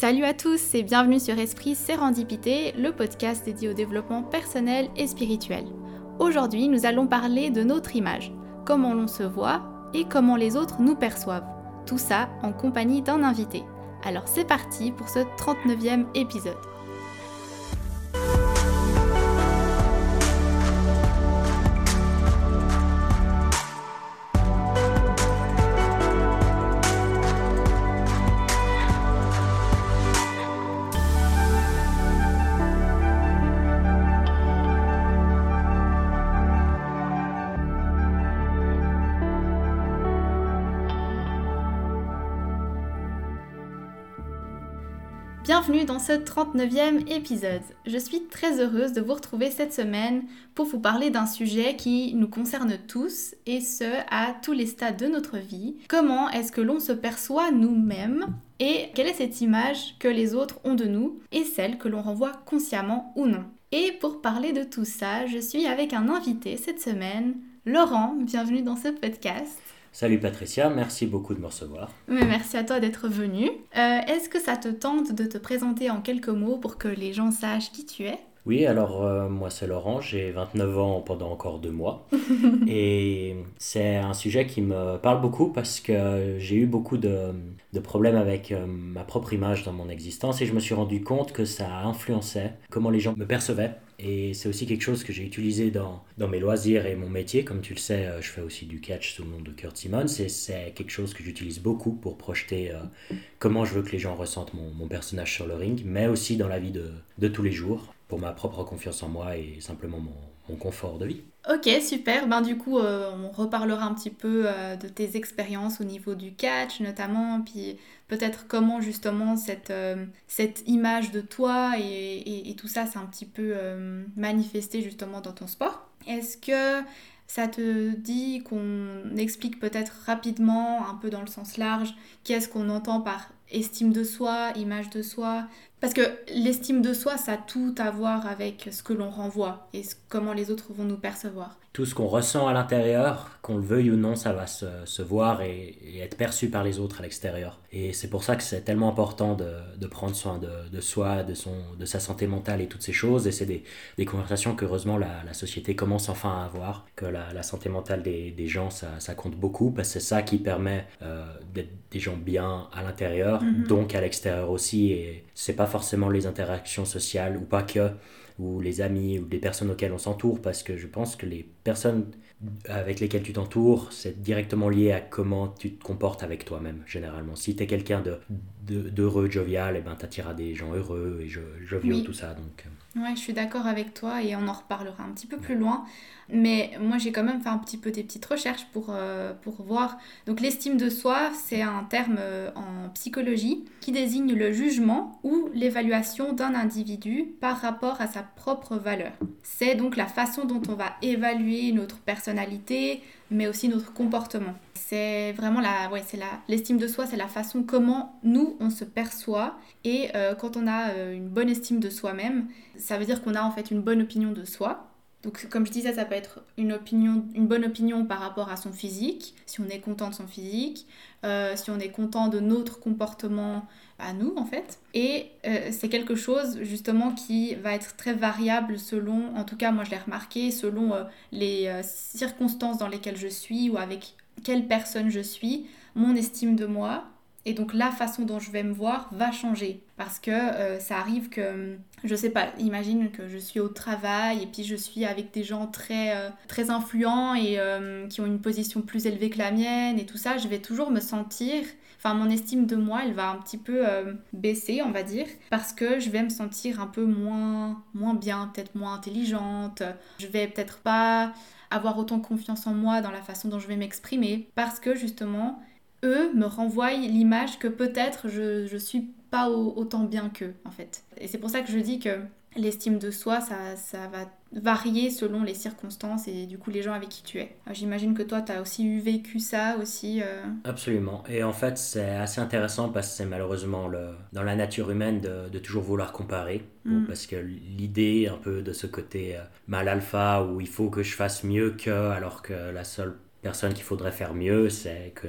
Salut à tous et bienvenue sur Esprit Sérendipité, le podcast dédié au développement personnel et spirituel. Aujourd'hui, nous allons parler de notre image, comment l'on se voit et comment les autres nous perçoivent. Tout ça en compagnie d'un invité. Alors c'est parti pour ce 39e épisode. Bienvenue dans ce 39e épisode. Je suis très heureuse de vous retrouver cette semaine pour vous parler d'un sujet qui nous concerne tous et ce à tous les stades de notre vie. Comment est-ce que l'on se perçoit nous-mêmes et quelle est cette image que les autres ont de nous et celle que l'on renvoie consciemment ou non. Et pour parler de tout ça, je suis avec un invité cette semaine, Laurent. Bienvenue dans ce podcast. Salut Patricia, merci beaucoup de me recevoir. Mais merci à toi d'être venu. Euh, Est-ce que ça te tente de te présenter en quelques mots pour que les gens sachent qui tu es? Oui, alors euh, moi c'est Laurent, j'ai 29 ans pendant encore deux mois. et c'est un sujet qui me parle beaucoup parce que j'ai eu beaucoup de, de problèmes avec euh, ma propre image dans mon existence et je me suis rendu compte que ça influençait comment les gens me percevaient. Et c'est aussi quelque chose que j'ai utilisé dans, dans mes loisirs et mon métier. Comme tu le sais, euh, je fais aussi du catch sous le nom de Kurt Simmons. Et c'est quelque chose que j'utilise beaucoup pour projeter euh, comment je veux que les gens ressentent mon, mon, personnage sur le ring, mais aussi dans la vie de, de, tous les jours, pour ma propre confiance en moi et simplement mon, confort de vie. Ok, super. Ben, du coup, euh, on reparlera un petit peu euh, de tes expériences au niveau du catch, notamment, puis peut-être comment justement cette, euh, cette image de toi et, et, et tout ça s'est un petit peu manifesté justement dans ton sport. Est-ce que ça te dit qu'on explique peut-être rapidement, un peu dans le sens large, qu'est-ce qu'on entend par estime de soi, image de soi Parce que l'estime de soi, ça a tout à voir avec ce que l'on renvoie et comment les autres vont nous percevoir. Tout ce qu'on ressent à l'intérieur, qu'on le veuille ou non, ça va se, se voir et, et, être perçu par les autres à l'extérieur. Et c'est pour ça que c'est tellement important de, de prendre soin de, de, soi, de, son, de sa santé mentale et toutes ces choses. Et c'est des, des conversations qu'heureusement la, la société commence enfin à avoir, que la, la santé mentale des, des gens, ça, ça compte beaucoup, parce que c'est ça qui permet euh, d'être des gens bien à l'intérieur, mm -hmm. donc à l'extérieur aussi. Et c'est pas forcément les interactions sociales ou pas que ou les amis ou les personnes auxquelles on s'entoure parce que je pense que les personnes avec lesquelles tu t'entoures, c'est directement lié à comment tu te comportes avec toi-même, généralement. Si tu es quelqu'un d'heureux, de, de, jovial, et eh ben, tu attireras des gens heureux et joviaux, oui. tout ça. Donc... Ouais, je suis d'accord avec toi et on en reparlera un petit peu plus loin. Mais moi, j'ai quand même fait un petit peu des petites recherches pour, euh, pour voir. Donc, l'estime de soi, c'est un terme euh, en psychologie qui désigne le jugement ou l'évaluation d'un individu par rapport à sa propre valeur. C'est donc la façon dont on va évaluer notre personnalité, mais aussi notre comportement. C'est vraiment la, ouais, c'est la, l'estime de soi, c'est la façon comment nous on se perçoit. Et euh, quand on a une bonne estime de soi-même, ça veut dire qu'on a en fait une bonne opinion de soi. Donc, comme je disais, ça peut être une, bonne opinion par rapport à son physique, si on est content de son physique, euh, si on est content de notre comportement à nous, en fait. Et euh, c'est quelque chose, justement, qui va être très variable selon, en tout cas, moi je l'ai remarqué, selon euh, les circonstances dans lesquelles je suis ou avec quelle personne je suis, mon estime de moi et donc la façon dont je vais me voir va changer parce que euh, ça arrive que je sais pas, imagine que je suis au travail et puis je suis avec des gens très euh, très influents et euh, qui ont une position plus élevée que la mienne et tout ça, je vais toujours me sentir enfin mon estime de moi, elle va un petit peu baisser, on va dire parce que je vais me sentir un peu moins moins bien, peut-être moins intelligente. Je vais peut-être pas avoir autant confiance en moi dans la façon dont je vais m'exprimer parce que justement eux me renvoient l'image que peut-être je, je suis pas au, autant bien qu'eux en fait. Et c'est pour ça que je dis que l'estime de soi, ça, ça va varier selon les circonstances et du coup les gens avec qui tu es. J'imagine que toi, tu as aussi eu vécu ça aussi. Euh... Absolument. Et en fait, c'est assez intéressant parce que c'est malheureusement le, dans la nature humaine de, de toujours vouloir comparer. Mm. Bon, parce que l'idée un peu de ce côté euh, mal alpha où il faut que je fasse mieux que alors que la seule personne qu'il faudrait faire mieux, c'est que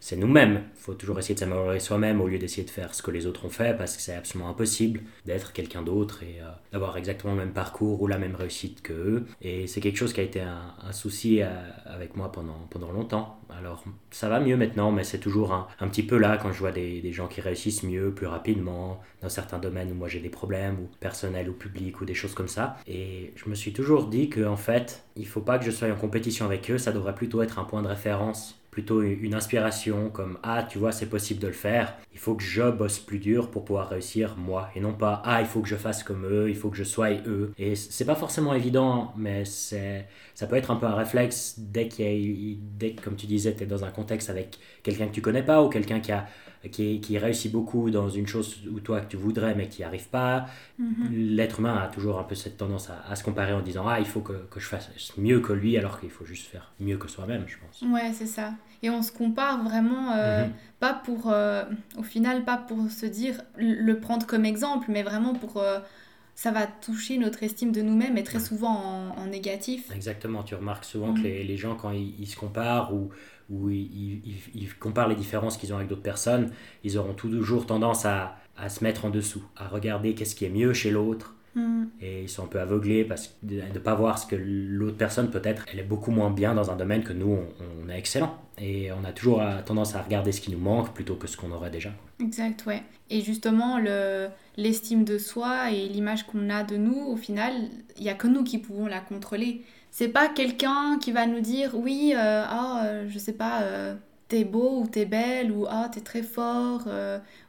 c'est nous-mêmes. Il faut toujours essayer de s'améliorer soi-même au lieu d'essayer de faire ce que les autres ont fait parce que c'est absolument impossible d'être quelqu'un d'autre et euh, d'avoir exactement le même parcours ou la même réussite que eux. Et c'est quelque chose qui a été un, souci euh, avec moi pendant, pendant longtemps. Alors ça va mieux maintenant, mais c'est toujours un, petit peu là quand je vois des, gens qui réussissent mieux, plus rapidement, dans certains domaines où moi j'ai des problèmes, ou personnels ou publics, ou des choses comme ça. Et je me suis toujours dit qu'en en fait, il faut pas que je sois en compétition avec eux, ça devrait plutôt être un point de référence plutôt une inspiration comme ah tu vois c'est possible de le faire. Il faut que je bosse plus dur pour pouvoir réussir moi et non pas ah il faut que je fasse comme eux il faut que je sois eux et c'est pas forcément évident mais c'est ça peut être un peu un réflexe dès qu'il dès que comme tu disais tu es dans un contexte avec quelqu'un que tu connais pas ou quelqu'un qui a qui, qui, réussit beaucoup dans une chose où toi que tu voudrais mais qui n'y arrive pas. Mm-hmm. L'être humain a toujours un peu cette tendance à, se comparer en disant Ah, il faut que, que, je fasse mieux que lui, alors qu'il faut juste faire mieux que soi-même, je pense. Ouais, c'est ça. Et on se compare vraiment, euh, mm-hmm. pas pour, euh, au final, pas pour se dire, le prendre comme exemple, mais vraiment pour. Euh, ça va toucher notre estime de nous-mêmes et très souvent en, négatif. Exactement, tu remarques souvent que mm. les, les, gens, quand ils, ils, se comparent ou où ils, comparent les différences qu'ils ont avec d'autres personnes, ils auront toujours tendance à, à se mettre en dessous, à regarder qu'est-ce qui est mieux chez l'autre. Mm. Et ils sont un peu aveuglés parce de ne pas voir ce que l'autre personne peut-être, elle est beaucoup moins bien dans un domaine que nous, on, est excellent. Et on a toujours tendance à regarder ce qui nous manque plutôt que ce qu'on aurait déjà. Exact, ouais. Et justement, l'estime de soi et l'image qu'on a de nous, au final, il n'y a que nous qui pouvons la contrôler. C'est pas quelqu'un qui va nous dire oui, euh, ah, euh, je sais pas, euh, t'es beau ou t'es belle ou ah, t'es très fort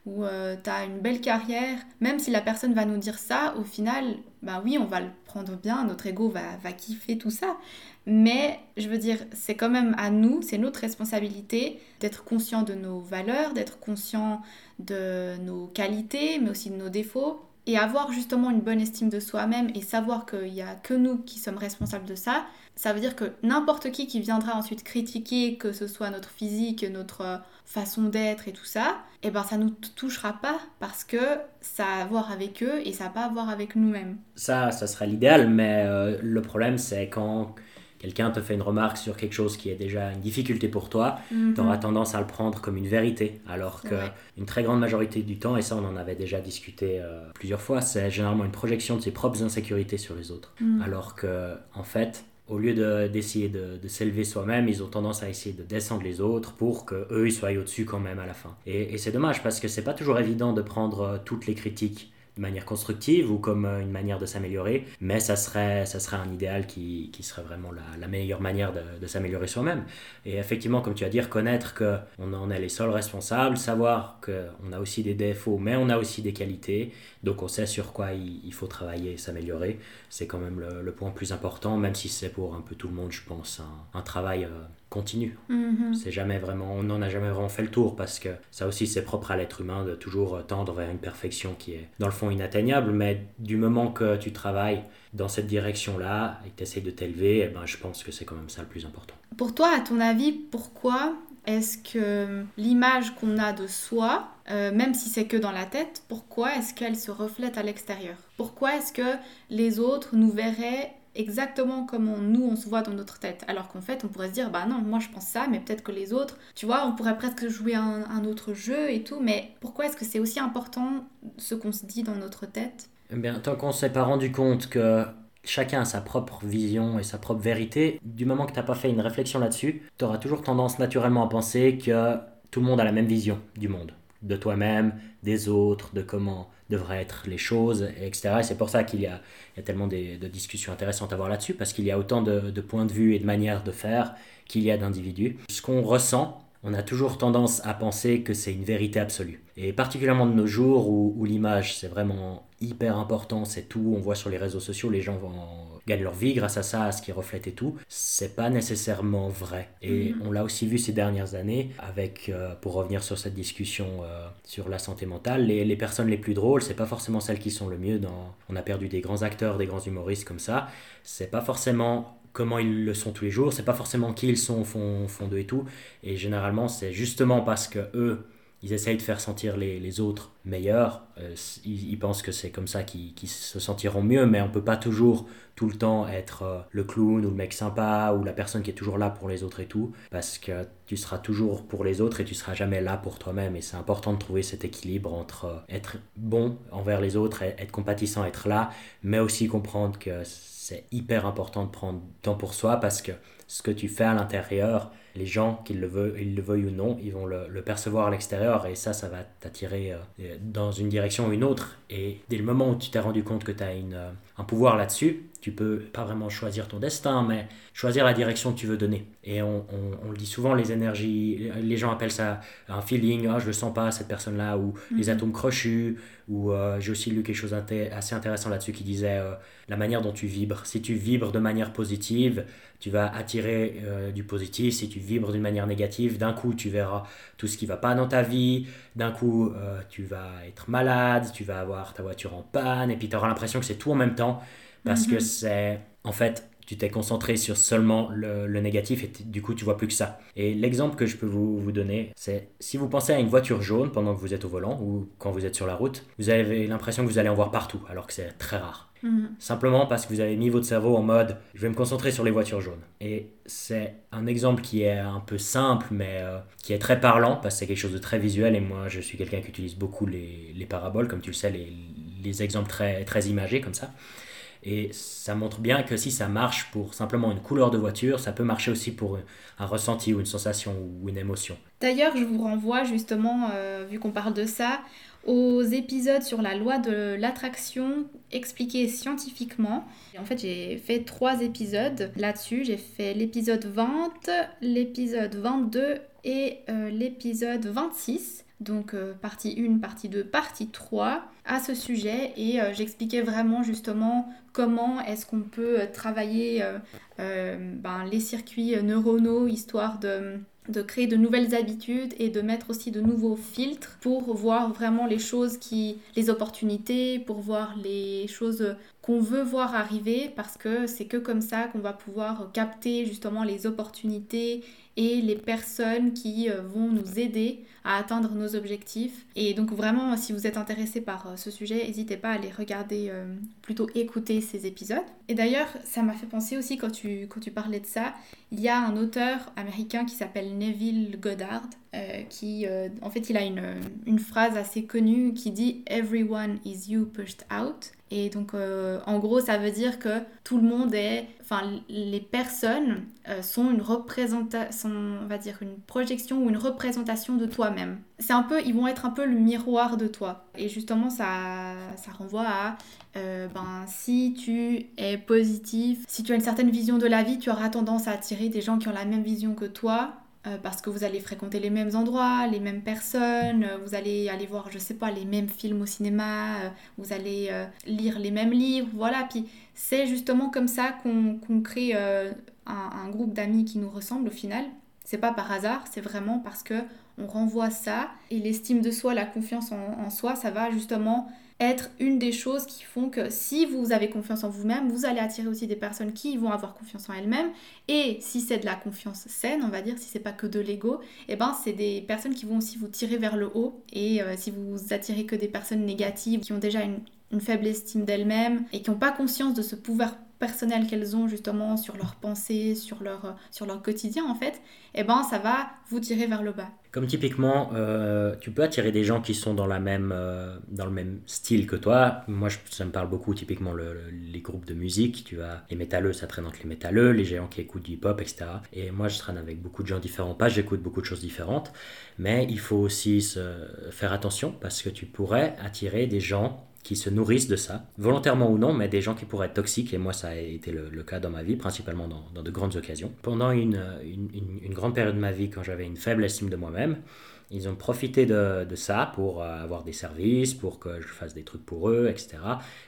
ou t'as une belle carrière. Même si la personne va nous dire ça, au final, bah oui, on va le prendre bien, notre ego va, va kiffer tout ça. Mais je veux dire, c'est quand même à nous, c'est notre responsabilité d'être conscient de nos valeurs, d'être conscient de nos qualités, mais aussi de nos défauts et avoir justement une bonne estime de soi-même et savoir qu'il n'y a que nous qui sommes responsables de ça, ça veut dire que n'importe qui qui viendra ensuite critiquer, que ce soit notre physique, notre euh, façon d'être et tout ça, et eh ben ça nous touchera pas parce que ça a à voir avec eux et ça n'a pas à voir avec nous-mêmes. Ça, ça serait l'idéal, mais euh, le problème c'est quand quelqu'un te fait une remarque sur quelque chose qui est déjà une difficulté pour toi, mhm. tu auras tendance à le prendre comme une vérité. Alors qu'une très grande majorité du temps, et ça on en avait déjà discuté euh, plusieurs fois, c'est généralement une projection de ses propres insécurités sur les autres. Mhm. Alors que, en fait, au lieu d'essayer de, de, s'élever soi-même, ils ont tendance à essayer de descendre les autres pour qu'eux, ils soient au-dessus quand même à la fin. Et, et c'est dommage parce que c'est pas toujours évident de prendre euh, toutes les critiques de manière constructive ou comme euh, une manière de s'améliorer, mais ça serait, ça serait un idéal qui, qui serait vraiment la, meilleure manière de, s'améliorer soi-même. Et effectivement, comme tu as dit, reconnaître qu'on en est les seuls responsables, savoir qu'on a aussi des défauts, mais on a aussi des qualités, donc on sait sur quoi il, faut travailler et s'améliorer, c'est quand même le, le, point plus important, même si c'est pour un peu tout le monde, je pense, un, un travail... Euh, continue. Mm-hmm. C'est jamais vraiment, on n'en a jamais vraiment fait le tour parce que ça aussi c'est propre à l'être humain de toujours tendre vers une perfection qui est dans le fond inatteignable, mais du moment que tu travailles dans cette direction-là et que tu essaies de t'élever, eh ben, je pense que c'est quand même ça le plus important. Pour toi, à ton avis, pourquoi est-ce que l'image qu'on a de soi, euh, même si c'est que dans la tête, pourquoi est-ce qu'elle se reflète à l'extérieur? Pourquoi est-ce que les autres nous verraient exactement comme nous on se voit dans notre tête. Alors qu'en fait, on pourrait se dire, bah non, moi je pense ça, mais peut-être que les autres, tu vois, on pourrait presque jouer un, autre jeu et tout, mais pourquoi est-ce que c'est aussi important ce qu'on se dit dans notre tête? Eh bien, tant qu'on s'est pas rendu compte que chacun a sa propre vision et sa propre vérité, du moment que tu n'as pas fait une réflexion là-dessus, tu auras toujours tendance naturellement à penser que tout le monde a la même vision du monde, de toi-même, des autres, de comment devraient être les choses, etc. Et c'est pour ça qu'il y a, tellement de discussions intéressantes à voir là-dessus, parce qu'il y a autant de, de, points de vue et de manières de faire qu'il y a d'individus. Ce qu'on ressent, on a toujours tendance à penser que c'est une vérité absolue. Et particulièrement de nos jours où, où l'image, c'est vraiment hyper important, c'est tout, on voit sur les réseaux sociaux, les gens vont gagnent leur vie grâce à ça, à ce qui reflète et tout, c'est pas nécessairement vrai. Et mhm. on l'a aussi vu ces dernières années avec, euh, pour revenir sur cette discussion euh, sur la santé mentale, les, les, personnes les plus drôles, c'est pas forcément celles qui sont le mieux dans... On a perdu des grands acteurs, des grands humoristes comme ça, c'est pas forcément comment ils le sont tous les jours, c'est pas forcément qui ils sont au fond, fond d'eux et tout, et généralement c'est justement parce que eux ils essayent de faire sentir les, les autres meilleurs. Euh, ils, pensent que c'est comme ça qu'ils se sentiront mieux, mais on peut pas toujours tout le temps être euh, le clown ou le mec sympa ou la personne qui est toujours là pour les autres et tout, parce que tu seras toujours pour les autres et tu seras jamais là pour toi-même. Et c'est important de trouver cet équilibre entre euh, être bon envers les autres, être compatissant, être là, mais aussi comprendre que c'est hyper important de prendre temps pour soi parce que ce que tu fais à l'intérieur, les gens, qu'ils le, veuillent, le veuillent ou non, ils vont le, percevoir à l'extérieur et ça, ça va t'attirer euh, dans une direction ou une autre. Et dès le moment où tu t'es rendu compte que tu as une, un pouvoir là-dessus, tu peux pas vraiment choisir ton destin, mais choisir la direction que tu veux donner. Et on, on, le dit souvent, les énergies, les gens appellent ça un feeling, ah, je le sens pas, cette personne-là, ou les mhm. atomes crochus, ou euh, j'ai aussi lu quelque chose assez intéressant là-dessus qui disait euh, la manière dont tu vibres. Si tu vibres de manière positive, tu vas attirer euh, du positif. Si tu vibres d'une manière négative, d'un coup, tu verras tout ce qui va pas dans ta vie. D'un coup, tu vas être malade, tu vas avoir ta voiture en panne, et puis tu auras l'impression que c'est tout en même temps parce que mhm. c'est en fait tu t'es concentré sur seulement le, négatif et du coup tu vois plus que ça. Et l'exemple que je peux vous, vous donner, c'est si vous pensez à une voiture jaune pendant que vous êtes au volant ou quand vous êtes sur la route, vous avez l'impression que vous allez en voir partout alors que c'est très rare. Mhm. Simplement parce que vous avez mis votre cerveau en mode je vais me concentrer sur les voitures jaunes. Et c'est un exemple qui est un peu simple mais euh, qui est très parlant parce que c'est quelque chose de très visuel et moi je suis quelqu'un qui utilise beaucoup les, les, paraboles comme tu le sais, les, les exemples très, très imagés comme ça. Et ça montre bien que si ça marche pour simplement une couleur de voiture, ça peut marcher aussi pour un ressenti ou une sensation ou une émotion. D'ailleurs, je vous renvoie justement, euh, vu qu'on parle de ça, aux épisodes sur la loi de l'attraction expliquée scientifiquement. En fait, j'ai fait trois épisodes là-dessus. J'ai fait l'épisode 20, l'épisode 22 et euh, l'épisode 26 donc euh, partie 1, partie 2, partie 3 à ce sujet et euh, j'expliquais vraiment justement comment est-ce qu'on peut travailler ben, les circuits neuronaux histoire de, de, créer de nouvelles habitudes et de mettre aussi de nouveaux filtres pour voir vraiment les choses qui, les opportunités, pour voir les choses qu'on veut voir arriver parce que c'est que comme ça qu'on va pouvoir capter justement les opportunités et les personnes qui euh, vont nous aider à atteindre nos objectifs. Et donc vraiment, si vous êtes intéressé par euh, ce sujet, n'hésitez pas à aller regarder, euh, plutôt écouter ces épisodes. Et d'ailleurs, ça m'a fait penser aussi quand tu, quand tu parlais de ça, il y a un auteur américain qui s'appelle Neville Goddard, qui, en fait, il a une, une phrase assez connue qui dit Everyone is you pushed out. Et donc, euh, en gros, ça veut dire que tout le monde est, enfin, les personnes euh, sont une représentation, on va dire une projection ou une représentation de toi-même. C'est un peu, ils vont être un peu le miroir de toi. Et justement, ça, ça renvoie à, euh, ben, si tu es positif, si tu as une certaine vision de la vie, tu auras tendance à attirer des gens qui ont la même vision que toi euh, parce que vous allez fréquenter les mêmes endroits, les mêmes personnes, euh, vous allez aller voir, je sais pas, les mêmes films au cinéma, euh, vous allez lire les mêmes livres, voilà. Puis c'est justement comme ça qu'on crée un, groupe d'amis qui nous ressemble au final. C'est pas par hasard, c'est vraiment parce que on renvoie ça et l'estime de soi, la confiance en soi, ça va justement être une des choses qui font que si vous avez confiance en vous-même, vous allez attirer aussi des personnes qui vont avoir confiance en elles-mêmes. Et si c'est de la confiance saine, on va dire, si c'est pas que de l'ego, et eh ben c'est des personnes qui vont aussi vous tirer vers le haut. Et euh, si vous attirez que des personnes négatives qui ont déjà une, une faible estime d'elles-mêmes et qui n'ont pas conscience de ce pouvoir personnel qu'elles ont justement sur leurs pensées, sur leur, sur leur quotidien en fait, eh ben ça va vous tirer vers le bas. Comme typiquement, euh, tu peux attirer des gens qui sont dans, la même, euh, dans le même style que toi. Moi, ça me parle beaucoup, typiquement les groupes de musique. Tu as les métalleux, ça traîne entre les métalleux, les géants qui écoutent du hip-hop, etc. Et moi, je traîne avec beaucoup de gens différents. Pas, j'écoute beaucoup de choses différentes. Mais il faut aussi se faire attention parce que tu pourrais attirer des gens qui se nourrissent de ça, volontairement ou non, mais des gens qui pourraient être toxiques, et moi ça a été le, cas dans ma vie, principalement dans, de grandes occasions. Pendant une, une, grande période de ma vie, quand j'avais une faible estime de moi-même, ils ont profité de, de, ça pour euh, avoir des services, pour que je fasse des trucs pour eux, etc.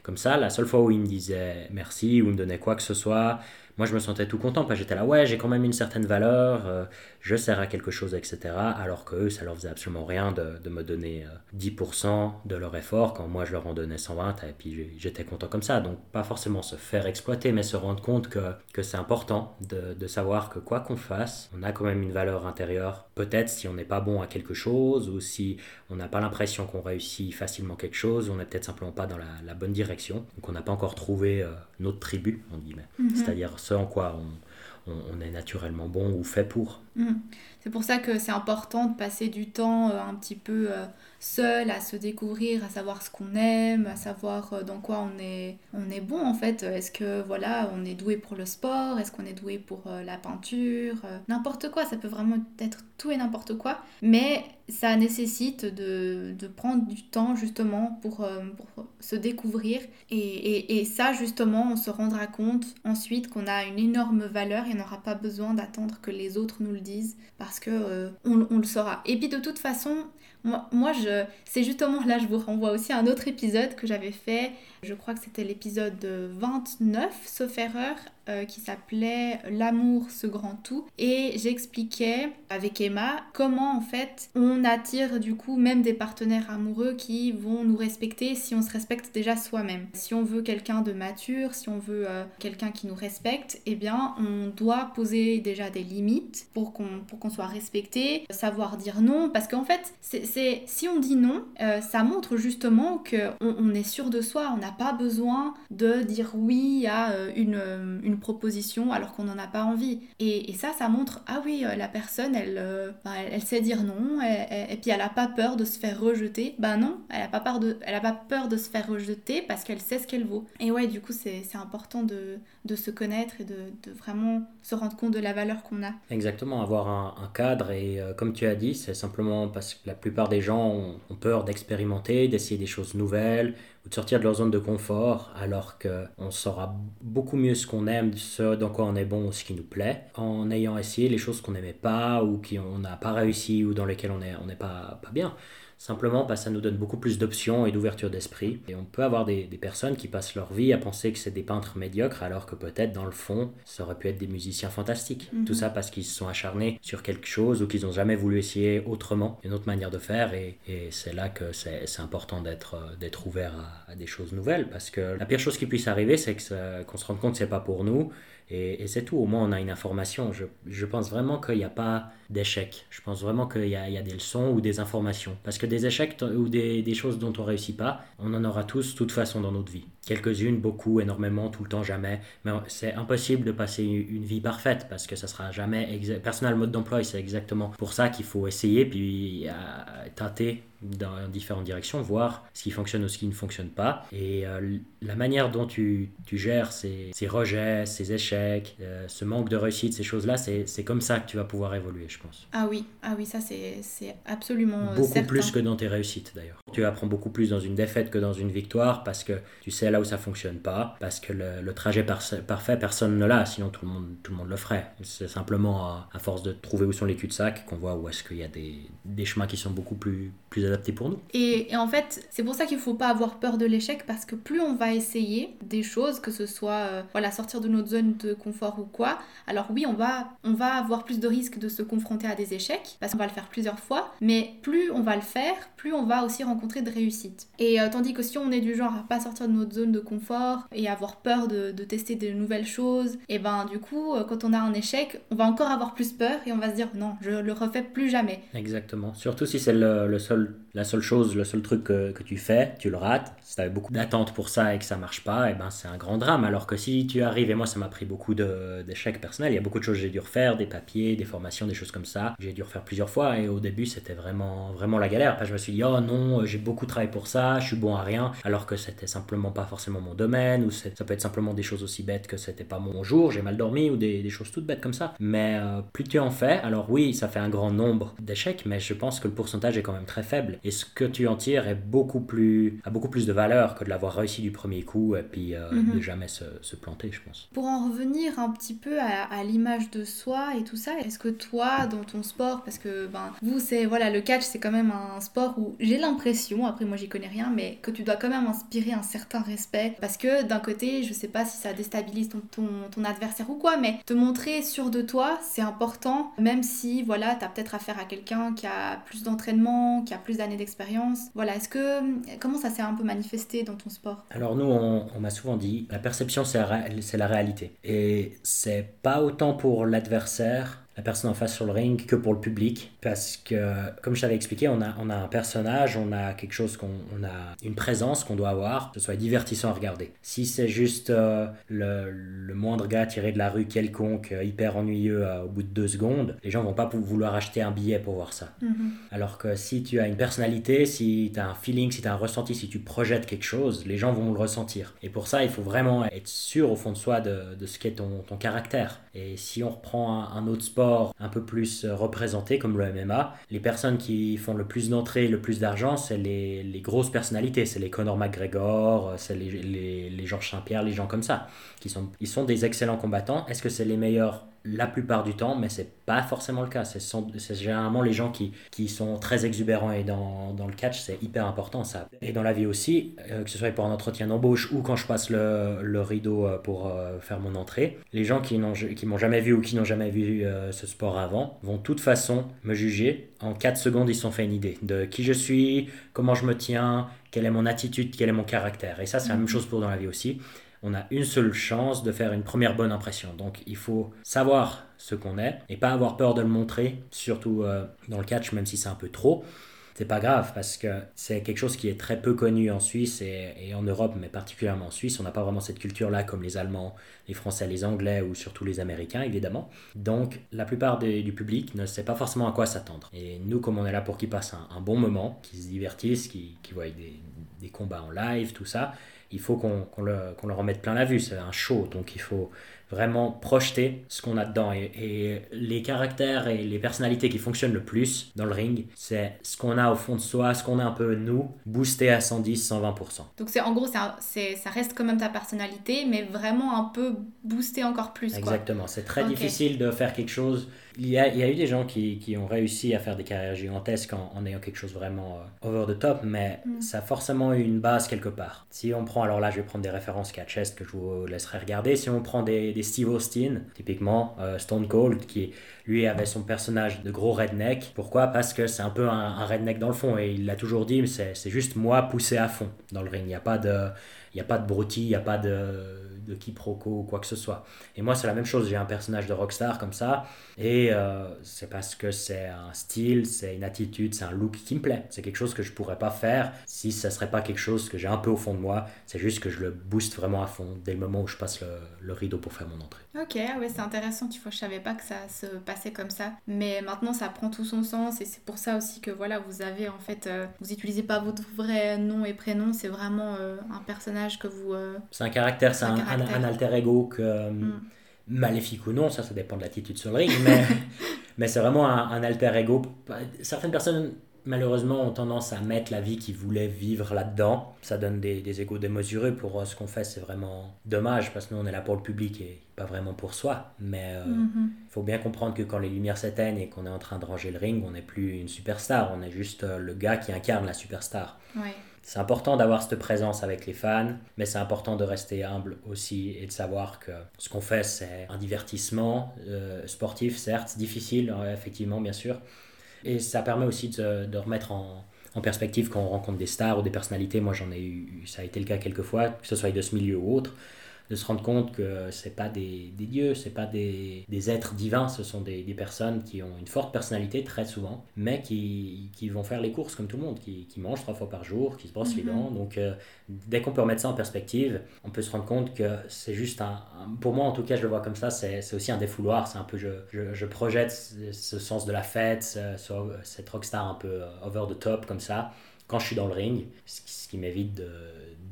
Comme ça, la seule fois où ils me disaient merci ou me donnaient quoi que ce soit, moi je me sentais tout content parce que j'étais là, ouais, j'ai quand même une certaine valeur, euh, je sers à quelque chose, etc. Alors que eux, ça leur faisait absolument rien de, de me donner 10% euh, de leur effort quand moi je leur en donnais 120 et puis j'étais content comme ça. Donc pas forcément se faire exploiter, mais se rendre compte que, que c'est important de, de, savoir que quoi qu'on fasse, on a quand même une valeur intérieure. Peut-être si on n'est pas bon à quelque chose, ou si on n'a pas l'impression qu'on réussit facilement quelque chose, on n'est peut-être simplement pas dans la, bonne direction, donc on n'a pas encore trouvé euh, notre tribu, en guillemets, mhm. c'est-à-dire ce en quoi on, est naturellement bon ou fait pour. Mhm. C'est pour ça que c'est important de passer du temps euh, un petit peu euh, seul à se découvrir, à savoir ce qu'on aime, à savoir euh, dans quoi on est, on est bon en fait. Est-ce que voilà, on est doué pour le sport? Est-ce qu'on est doué pour la peinture? N'importe quoi, ça peut vraiment être tout et n'importe quoi. Mais ça nécessite de, de, prendre du temps justement pour, pour se découvrir. Et, et, et, ça justement, on se rendra compte ensuite qu'on a une énorme valeur et on n'aura pas besoin d'attendre que les autres nous le Parce que euh, on, le saura. Et puis de toute façon, moi, moi je, c'est justement là, je vous renvoie aussi à un autre épisode que j'avais fait je crois que c'était l'épisode 29, sauf erreur, euh, qui s'appelait L'amour, ce grand tout. Et j'expliquais avec Emma comment en fait on attire du coup même des partenaires amoureux qui vont nous respecter si on se respecte déjà soi-même. Si on veut quelqu'un de mature, si on veut euh, quelqu'un qui nous respecte, eh bien on doit poser déjà des limites pour qu'on qu'on soit respecté, savoir dire non, parce qu'en fait c'est si on dit non, euh, ça montre justement que on, est sûr de soi, on a pas besoin de dire oui à une, une proposition alors qu'on n'en a pas envie. Et, ça, ça montre, ah oui, euh, la personne, elle, bah, elle, sait dire non, et, puis elle n'a pas peur de se faire rejeter. Bah non, elle n'a pas, peur de, elle a pas peur de se faire rejeter parce qu'elle sait ce qu'elle vaut. Et ouais, du coup, c'est important de, de, se connaître et de, vraiment se rendre compte de la valeur qu'on a. Exactement, avoir un, cadre, et comme tu as dit, c'est simplement parce que la plupart des gens ont peur d'expérimenter, d'essayer des choses nouvelles, ou de sortir de leur zone de confort, alors qu'on saura beaucoup mieux ce qu'on aime, ce dans quoi on est bon, ce qui nous plaît, en ayant essayé les choses qu'on n'aimait pas ou qu'on n'a pas réussi ou dans lesquelles on n'est on pas, pas bien. Simplement, parce que ça nous donne beaucoup plus d'options et d'ouverture d'esprit. Et on peut avoir des, personnes qui passent leur vie à penser que c'est des peintres médiocres, alors que peut-être dans le fond, ça aurait pu être des musiciens fantastiques. Mhm. Tout ça parce qu'ils se sont acharnés sur quelque chose ou qu'ils n'ont jamais voulu essayer autrement, une autre manière de faire. Et, c'est là que c'est important d'être d'être ouvert à, des choses nouvelles. Parce que la pire chose qui puisse arriver, c'est qu'on se rende compte que c'est pas pour nous et, c'est tout, au moins on a une information. Je, je pense vraiment qu'il n'y a pas d'échec. Je pense vraiment qu'il y, y, a des leçons ou des informations. Parce que des échecs ou des, des choses dont on ne réussit pas, on en aura tous, de toute façon, dans notre vie. Quelques-unes, beaucoup, énormément, tout le temps, jamais. Mais c'est impossible de passer une vie parfaite parce que ça sera jamais... Personnel mode d'emploi, c'est exactement pour ça qu'il faut essayer, puis euh, tâter dans différentes directions, voir ce qui fonctionne ou ce qui ne fonctionne pas. Et euh, la manière dont tu, tu gères ces, ces, rejets, ces échecs, euh, ce manque de réussite, ces choses-là, c'est comme ça que tu vas pouvoir évoluer, je pense. Ah oui, ah oui ça c'est absolument Beaucoup plus que dans tes réussites d'ailleurs. Tu apprends beaucoup plus dans une défaite que dans une victoire parce que tu sais là où ça fonctionne pas, parce que le, trajet parfait, personne ne l'a, sinon tout le monde, tout le, monde le ferait. C'est simplement à, force de trouver où sont les cul-de-sac qu'on voit où est-ce qu'il y a des, des, chemins qui sont beaucoup plus, plus adaptés pour nous. Et, en fait, c'est pour ça qu'il faut pas avoir peur de l'échec, parce que plus on va essayer des choses, que ce soit euh, voilà, sortir de notre zone de confort ou quoi, alors oui, on va, on va avoir plus de risques de se confronter à des échecs, parce qu'on va le faire plusieurs fois, mais plus on va le faire, plus on va aussi rencontrer de réussites. Et euh, tandis que si on est du genre à pas sortir de notre zone de confort et avoir peur de, tester de nouvelles choses, et ben du coup, euh, quand on a un échec, on va encore avoir plus peur et on va se dire non, je le refais plus jamais. Exactement. Surtout si c'est le, seul, la seule chose, le seul truc que, tu fais, tu le rates. Si tu avais beaucoup d'attentes pour ça et que ça marche pas, et ben c'est un grand drame. Alors que si tu arrives, et moi ça m'a pris beaucoup d'échecs personnels, il y a beaucoup de choses que j'ai dû refaire, des papiers, des formations, des choses comme ça. J'ai dû refaire plusieurs fois et au début c'était vraiment, vraiment la galère. Je me suis dit, oh non, j'ai beaucoup travaillé pour ça, je suis bon à rien, alors que c'était simplement pas forcément mon domaine, ou ça peut être simplement des choses aussi bêtes que c'était pas mon jour, j'ai mal dormi, ou des, des, choses toutes bêtes comme ça. Mais euh, plus tu en fais, alors oui, ça fait un grand nombre d'échecs, mais je pense que le pourcentage est quand même très faible. Et ce que tu en tires est beaucoup plus, a beaucoup plus de valeur que de l'avoir réussi du premier coup et puis euh, mhm. de jamais se, se, planter, je pense. Pour en revenir un petit peu à, à l'image de soi et tout ça, est-ce que toi, dans ton sport, parce que ben, vous, c'est voilà, le catch, c'est quand même un sport où j'ai l'impression, après moi j'y connais rien, mais que tu dois quand même inspirer un certain respect. Parce que d'un côté, je sais pas si ça déstabilise ton, ton, ton, adversaire ou quoi, mais te montrer sûr de toi, c'est important, même si voilà, tu as peut-être affaire à quelqu'un qui a plus d'entraînement, qui a plus d'années d'expérience. Voilà, est-ce que. Comment ça s'est un peu manifesté dans ton sport? Alors, nous, on, on m'a souvent dit, la perception, c'est la, la réalité. Et c'est pas autant pour l'adversaire la personne en face sur le ring que pour le public. Parce que, comme je t'avais expliqué, on a, on a un personnage, on a quelque chose qu'on on a une présence qu'on doit avoir, que ce soit divertissant à regarder. Si c'est juste euh, le, le, moindre gars tiré de la rue quelconque, euh, hyper ennuyeux au bout de deux secondes, les gens vont pas vouloir acheter un billet pour voir ça. Mhm. Alors que si tu as une personnalité, si tu as un feeling, si tu as un ressenti, si tu projettes quelque chose, les gens vont le ressentir. Et pour ça, il faut vraiment être sûr au fond de soi de, de ce qu'est ton, ton, caractère. Et si on reprend un, un, autre sport un peu plus représenté comme le Les personnes qui font le plus d'entrées, le plus d'argent, c'est les, grosses personnalités. C'est les Conor McGregor, c'est les, les, les Georges Saint-Pierre, les gens comme ça. Qui sont, ils sont des excellents combattants. Est-ce que c'est les meilleurs? La plupart du temps, mais c'est pas forcément le cas. C'est généralement les gens qui, qui sont très exubérants et dans, dans le catch, c'est hyper important ça. Et dans la vie aussi, euh, que ce soit pour un entretien d'embauche ou quand je passe le, le rideau euh, pour euh, faire mon entrée, les gens qui m'ont jamais vu ou qui n'ont jamais vu ce sport avant vont de toute façon me juger. En 4 secondes, ils se sont fait une idée de qui je suis, comment je me tiens, quelle est mon attitude, quel est mon caractère. Et ça, c'est la même mhm. chose pour dans la vie aussi on a une seule chance de faire une première bonne impression. Donc il faut savoir ce qu'on est et pas avoir peur de le montrer, surtout euh, dans le catch, même si c'est un peu trop. C'est pas grave parce que c'est quelque chose qui est très peu connu en Suisse et, en Europe, mais particulièrement en Suisse. On n'a pas vraiment cette culture-là comme les Allemands, les Français, les Anglais ou surtout les Américains, évidemment. Donc la plupart du public ne sait pas forcément à quoi s'attendre. Et nous, comme on est là pour qu'ils passent un, bon moment, qu'ils se divertissent, qu'ils voient des, des combats en live, tout ça, il faut qu'on le, le, remette plein la vue. C'est un show, donc il faut vraiment projeter ce qu'on a dedans. Et, les caractères et les personnalités qui fonctionnent le plus dans le ring, c'est ce qu'on a au fond de soi, ce qu'on a un peu nous, boosté à 110, 120%. Donc c'est en gros, c'est ça reste quand même ta personnalité, mais vraiment un peu boosté encore plus. Exactement, c'est très difficile de faire quelque chose il y, a, il y a, eu des gens qui, qui, ont réussi à faire des carrières gigantesques en, en ayant quelque chose vraiment euh, over the top, mais mm. ça a forcément eu une base quelque part. Si on prend, alors là je vais prendre des références catch que je vous laisserai regarder, si on prend des, des Steve Austin, typiquement euh, Stone Cold, qui lui avait son personnage de gros redneck. Pourquoi? Parce que c'est un peu un, un, redneck dans le fond, et il l'a toujours dit, c'est juste moi poussé à fond dans le ring. Il n'y a pas de... Il n'y a pas de broutilles, il n'y a pas de, de quiproquo ou quoi que ce soit. Et moi, c'est la même chose. J'ai un personnage de rockstar comme ça. Et euh, c'est parce que c'est un style, c'est une attitude, c'est un look qui me plaît. C'est quelque chose que je pourrais pas faire si ça serait pas quelque chose que j'ai un peu au fond de moi. C'est juste que je le booste vraiment à fond dès le moment où je passe le, le rideau pour faire mon entrée. Ok, ah ouais, c'est intéressant. Tu vois, je savais pas que ça se passait comme ça. Mais maintenant, ça prend tout son sens. Et c'est pour ça aussi que voilà, vous avez en fait, euh, vous utilisez pas votre vrai nom et prénom. C'est vraiment euh, un personnage que vous. c'est un caractère, c'est un, un, alter ego que. Mm maléfique ou non, ça, ça dépend de l'attitude sur le ring, mais, mais c'est vraiment un, alter ego. Certaines personnes, malheureusement, ont tendance à mettre la vie qu'ils voulaient vivre là-dedans. Ça donne des, des égos démesurés. Pour euh, ce qu'on fait, c'est vraiment dommage, parce que nous, on est là pour le public et pas vraiment pour soi. Mais il euh, mm-hmm. faut bien comprendre que quand les lumières s'éteignent et qu'on est en train de ranger le ring, on n'est plus une superstar, on est juste euh, le gars qui incarne la superstar. Ouais. C'est important d'avoir cette présence avec les fans, mais c'est important de rester humble aussi et de savoir que ce qu'on fait, c'est un divertissement euh, sportif, certes, difficile, effectivement, bien sûr. Et ça permet aussi de, de remettre en, en, perspective quand on rencontre des stars ou des personnalités. Moi, j'en ai eu, ça a été le cas quelques fois, que ce soit de ce milieu ou autre de se rendre compte que c'est pas des, des dieux, c'est pas des, des, êtres divins, ce sont des, des, personnes qui ont une forte personnalité très souvent, mais qui, qui vont faire les courses comme tout le monde, qui, qui mangent trois fois par jour, qui se brossent les mhm. dents. Donc euh, dès qu'on peut remettre ça en perspective, on peut se rendre compte que c'est juste un, Pour moi en tout cas, je le vois comme ça, c'est aussi un défouloir, c'est un peu. Je, je, je, projette ce sens de la fête, cette rockstar un peu over the top comme ça quand je suis dans le ring, ce qui m'évite de,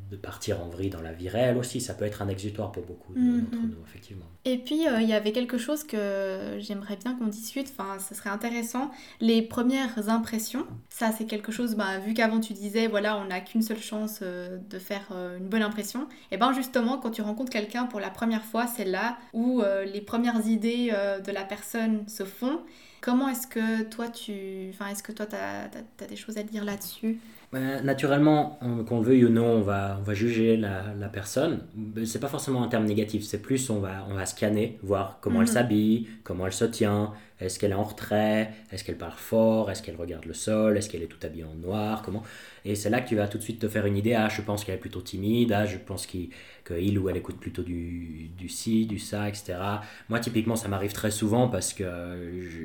de partir en vrille dans la vie réelle aussi. Ça peut être un exutoire pour beaucoup mhm. d'entre nous, effectivement. Et puis, euh, il y avait quelque chose que j'aimerais bien qu'on discute, enfin, ça serait intéressant. Les premières impressions, ça, c'est quelque chose, bah, vu qu'avant tu disais, voilà, on n'a qu'une seule chance euh, de faire euh, une bonne impression. Et ben justement, quand tu rencontres quelqu'un pour la première fois, c'est là où les premières idées de la personne se font. Comment est-ce que toi, tu... Enfin, est-ce que toi, tu as, as, des choses à dire là-dessus? Naturellement, qu'on le veuille ou non, on va, on va juger la, la personne. C'est pas forcément un terme négatif, c'est plus on va, on va scanner, voir comment elle mhm. s'habille, comment elle se tient, Est-ce qu'elle est en retrait? Est-ce qu'elle parle fort? Est-ce qu'elle regarde le sol? Est-ce qu'elle est tout habillée en noir? Comment? Et c'est là que tu vas tout de suite te faire une idée. Ah, je pense qu'elle est plutôt timide. Ah, je pense qu'il ou elle écoute plutôt du, du ci, du ça, etc. Moi, typiquement, ça m'arrive très souvent parce que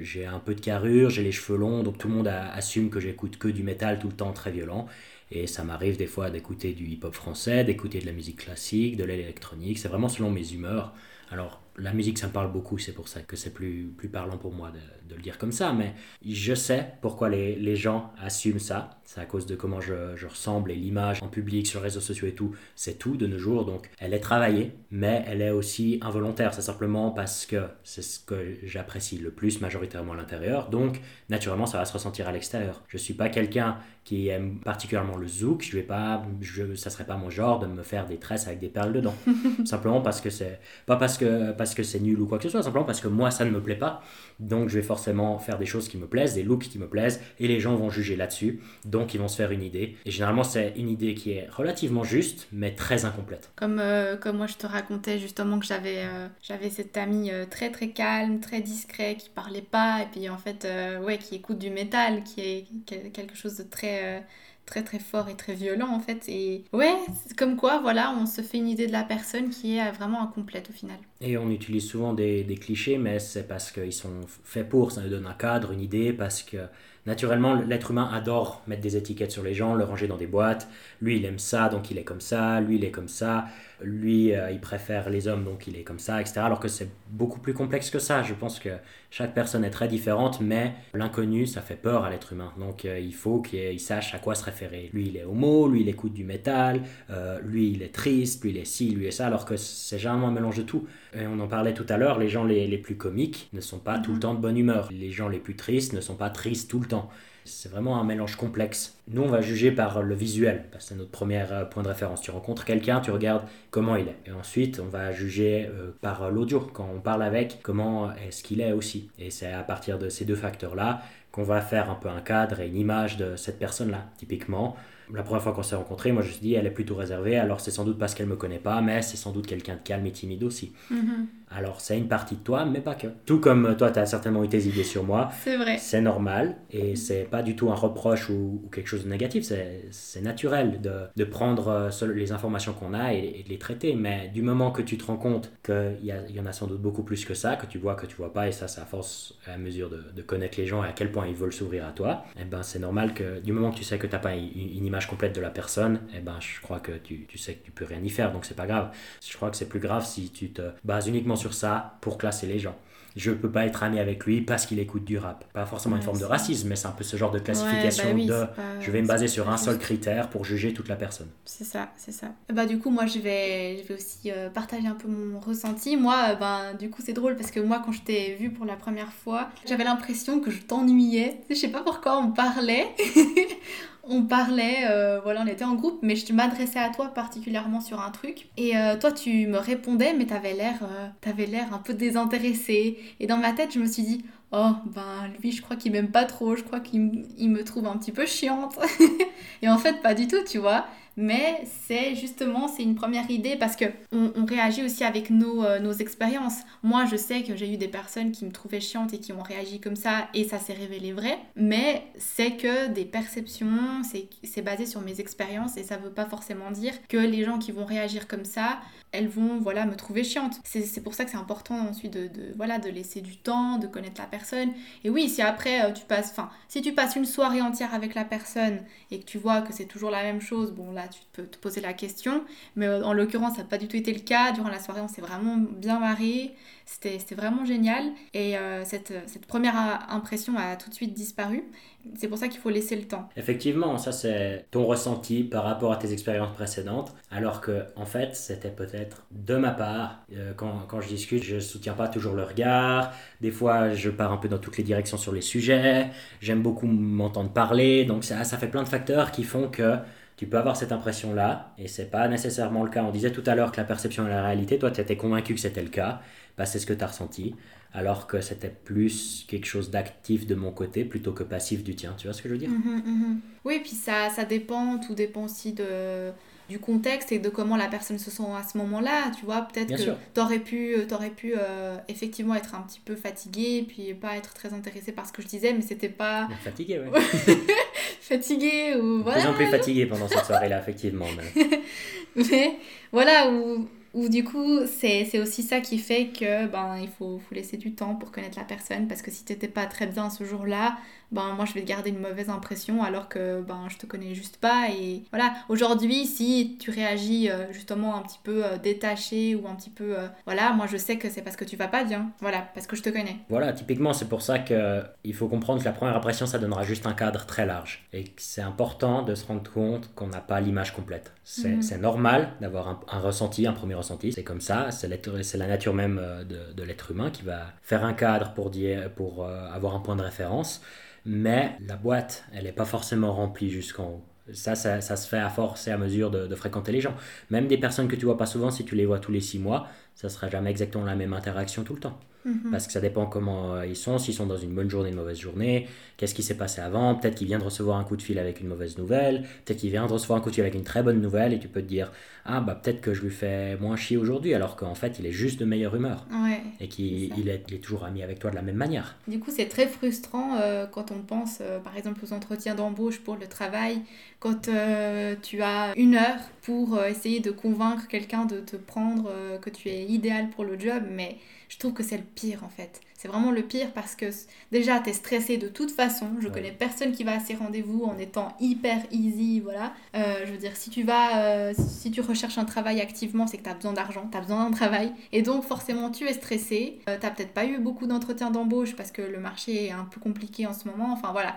j'ai un peu de carrure, j'ai les cheveux longs, donc tout le monde assume que j'écoute que du métal tout le temps très violent. Et ça m'arrive des fois d'écouter du hip-hop français, d'écouter de la musique classique, de l'électronique. C'est vraiment selon mes humeurs. Alors, la musique, ça me parle beaucoup, c'est pour ça que c'est plus, plus parlant pour moi de, de, le dire comme ça, mais je sais pourquoi les, les gens assument ça. C'est à cause de comment je, je ressemble et l'image en public, sur les réseaux sociaux et tout, c'est tout de nos jours. Donc, elle est travaillée, mais elle est aussi involontaire. C'est simplement parce que c'est ce que j'apprécie le plus majoritairement à l'intérieur. Donc, naturellement, ça va se ressentir à l'extérieur. Je suis pas quelqu'un qui aime particulièrement le zouk. Je vais pas, je, ça serait pas mon genre de me faire des tresses avec des perles dedans. simplement parce que c'est, pas parce que, parce que c'est nul ou quoi que ce soit, simplement parce que moi ça ne me plaît pas. Donc je vais forcément faire des choses qui me plaisent, des looks qui me plaisent, et les gens vont juger là-dessus. Donc ils vont se faire une idée. Et généralement c'est une idée qui est relativement juste, mais très incomplète. Comme, euh, moi je te racontais justement que j'avais euh, j'avais cet ami euh, très très calme, très discret, qui parlait pas, et puis en fait ouais qui écoute du métal, qui est quelque chose de très très très fort et très violent en fait. Et ouais, comme quoi, voilà, on se fait une idée de la personne qui est vraiment incomplète au final. Et on utilise souvent des, des clichés, mais c'est parce qu'ils sont faits pour, ça nous donne un cadre, une idée, parce que naturellement, l'être humain adore mettre des étiquettes sur les gens, le ranger dans des boîtes. Lui, il aime ça, donc il est comme ça, lui, il est comme ça lui, euh, il préfère les hommes, donc il est comme ça, etc. Alors que c'est beaucoup plus complexe que ça. Je pense que chaque personne est très différente, mais l'inconnu, ça fait peur à l'être humain. Donc euh, il faut qu'il sache à quoi se référer. Lui, il est homo, lui, il écoute du métal, euh, lui, il est triste, lui, il est ci, lui, est ça, alors que c'est généralement un mélange de tout. Et on en parlait tout à l'heure, les gens les, les, plus comiques ne sont pas tout le temps de bonne humeur. Les gens les plus tristes ne sont pas tristes tout le temps. C'est vraiment un mélange complexe. Nous, on va juger par le visuel, parce que c'est notre premier euh, point de référence. Tu rencontres quelqu'un, tu regardes comment il est. Et ensuite, on va juger euh, par l'audio. Quand on parle avec, comment est-ce qu'il est aussi. Et c'est à partir de ces deux facteurs-là qu'on va faire un peu un cadre et une image de cette personne-là. Typiquement, la première fois qu'on s'est rencontrés, moi je me suis dit, elle est plutôt réservée, alors c'est sans doute parce qu'elle me connaît pas, mais c'est sans doute quelqu'un de calme et timide aussi. Mm-hmm. Alors c'est une partie de toi, mais pas que. Tout comme toi, tu as certainement eu tes idées sur moi. C'est vrai. C'est normal, et c'est pas du tout un reproche ou, quelque chose de négatif, c'est naturel de, de, prendre euh, les informations qu'on a et, de les traiter, mais du moment que tu te rends compte qu'il y, y, en a sans doute beaucoup plus que ça, que tu vois que tu vois pas, et ça, ça force à mesure de, de connaître les gens et à quel point ils veulent s'ouvrir à toi, et eh ben c'est normal que du moment que tu sais que tu n'as pas une, une image complète de la personne, eh ben, je crois que tu, tu sais que tu peux rien y faire, donc c'est pas grave. Je crois que c'est plus grave si tu te bases uniquement sur ça pour classer les gens je peux pas être ami avec lui parce qu'il écoute du rap. Pas forcément une forme de racisme, mais c'est un peu ce genre de classification bah de je vais me baser sur un seul critère pour juger toute la personne. C'est ça, c'est ça. Bah du coup moi je vais, je vais aussi euh, partager un peu mon ressenti. Moi ben du coup c'est drôle parce que moi quand je t'ai vu pour la première fois, j'avais l'impression que je t'ennuyais. Je sais pas pourquoi on parlait. on parlait, euh, voilà, on était en groupe, mais je m'adressais à toi particulièrement sur un truc. Et euh, toi, tu me répondais, mais t'avais l'air, euh, t'avais l'air un peu désintéressé. Et dans ma tête, je me suis dit, oh, ben lui, je crois qu'il m'aime pas trop, je crois qu'il me trouve un petit peu chiante. et en fait, pas du tout, tu vois mais c'est justement c'est une première idée parce que on, réagit aussi avec nos, euh, nos expériences. Moi, je sais que j'ai eu des personnes qui me trouvaient chiantes et qui ont réagi comme ça et ça s'est révélé vrai, mais c'est que des perceptions, c'est basé sur mes expériences et ça veut pas forcément dire que les gens qui vont réagir comme ça, elles vont voilà me trouver chiante. C'est pour ça que c'est important ensuite de, de, voilà de laisser du temps, de connaître la personne. Et oui, si après euh, tu passes, enfin si tu passes une soirée entière avec la personne et que tu vois que c'est toujours la même chose, bon là tu peux te poser la question. Mais euh, en l'occurrence, ça n'a pas du tout été le cas. Durant la soirée, on s'est vraiment bien marré. C'était vraiment génial. Et euh, cette, cette, première impression a tout de suite disparu. C'est pour ça qu'il faut laisser le temps. Effectivement, ça c'est ton ressenti par rapport à tes expériences précédentes. Alors que, en fait, c'était peut-être de ma part. Euh, quand, quand, je discute, je soutiens pas toujours le regard. Des fois, je pars un peu dans toutes les directions sur les sujets. J'aime beaucoup m'entendre parler. Donc, ça, ça fait plein de facteurs qui font que tu peux avoir cette impression-là, et c'est pas nécessairement le cas. On disait tout à l'heure que la perception est la réalité, toi tu étais convaincu que c'était le cas, bah, c'est ce que tu as ressenti, alors que c'était plus quelque chose d'actif de mon côté plutôt que passif du tien, tu vois ce que je veux dire? Mhm, mhm. Oui, puis ça, ça dépend, tout dépend aussi de du contexte et de comment la personne se sent à ce moment-là. Tu vois, peut-être que tu aurais pu, aurais pu euh, effectivement être un petit peu fatigué, puis pas être très intéressé par ce que je disais, mais c'était pas. Fatigué, ouais. fatigué ou voilà. Plus en plus fatigué pendant cette soirée-là, effectivement. Mais... mais voilà, où ou du coup, c'est aussi ça qui fait que ben, il faut, faut, laisser du temps pour connaître la personne. Parce que si tu n'étais pas très bien ce jour-là, ben moi je vais te garder une mauvaise impression alors que ben je te connais juste pas. Et voilà. Aujourd'hui si tu réagis euh, justement un petit peu euh, détaché ou un petit peu euh, voilà moi je sais que c'est parce que tu vas pas bien. Voilà. Parce que je te connais. Voilà. Typiquement c'est pour ça que il faut comprendre que la première impression ça donnera juste un cadre très large. Et que c'est important de se rendre compte qu'on n'a pas l'image complète. C'est mhm. normal d'avoir un, ressenti un premier ressenti c'est comme ça c'est la nature même de, de l'être humain qui va faire un cadre pour dire pour avoir un point de référence mais la boîte, elle n'est pas forcément remplie jusqu'en haut. Ça, ça, se fait à force et à mesure de, de, fréquenter les gens. Même des personnes que tu vois pas souvent, si tu les vois tous les six mois, ça sera jamais exactement la même interaction tout le temps. Mhm. Parce que ça dépend comment euh, ils sont, s'ils sont dans une bonne journée, une mauvaise journée, qu'est-ce qui s'est passé avant, peut-être qu'il vient de recevoir un coup de fil avec une mauvaise nouvelle, peut-être qu'il vient de recevoir un coup de fil avec une très bonne nouvelle et tu peux te dire ah bah peut-être que je lui fais moins chier aujourd'hui alors qu'en fait il est juste de meilleure humeur et qu'il il est, il est, toujours ami avec toi de la même manière. Du coup c'est très frustrant euh, quand on pense euh, par exemple aux entretiens d'embauche pour le travail, quand tu as une heure pour essayer de convaincre quelqu'un de te prendre, que tu es idéal pour le job, mais je trouve que c'est le pire en fait. C'est vraiment le pire parce que déjà, tu es stressé de toute façon. Je connais personne qui va à ces rendez-vous en étant hyper easy, voilà. Euh, je veux dire, si tu vas, euh, si tu recherches un travail activement, c'est que tu as besoin d'argent, tu as besoin d'un travail. Et donc, forcément, tu es stressé. Euh, tu n'as peut-être pas eu beaucoup d'entretiens d'embauche parce que le marché est un peu compliqué en ce moment. Enfin, voilà.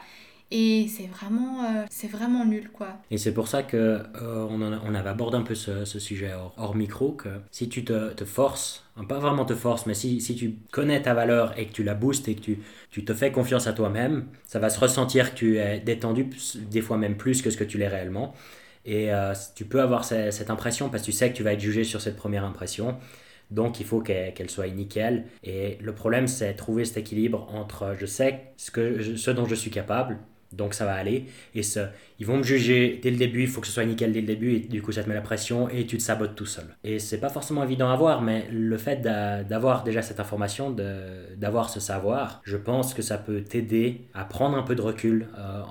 Et c'est vraiment, euh, c'est vraiment nul, quoi. Et c'est pour ça que euh, on, on, avait abordé un peu ce, sujet hors, micro, que si tu te, forces, hein, pas vraiment te forces, mais si, si, tu connais ta valeur et que tu la boostes et que tu, tu te fais confiance à toi-même, ça va se ressentir que tu es détendu, des fois même plus que ce que tu l'es réellement. Et euh, tu peux avoir cette, cette impression parce que tu sais que tu vas être jugé sur cette première impression. Donc il faut qu'elle soit nickel. Et le problème, c'est trouver cet équilibre entre je sais ce, que, ce dont je suis capable donc ça va aller. Et ça, ils vont me juger dès le début, il faut que ce soit nickel dès le début, et du coup ça te met la pression et tu te sabotes tout seul. Et c'est pas forcément évident à voir, mais le fait d'avoir déjà cette information, d'avoir ce savoir, je pense que ça peut t'aider à prendre un peu de recul. Euh,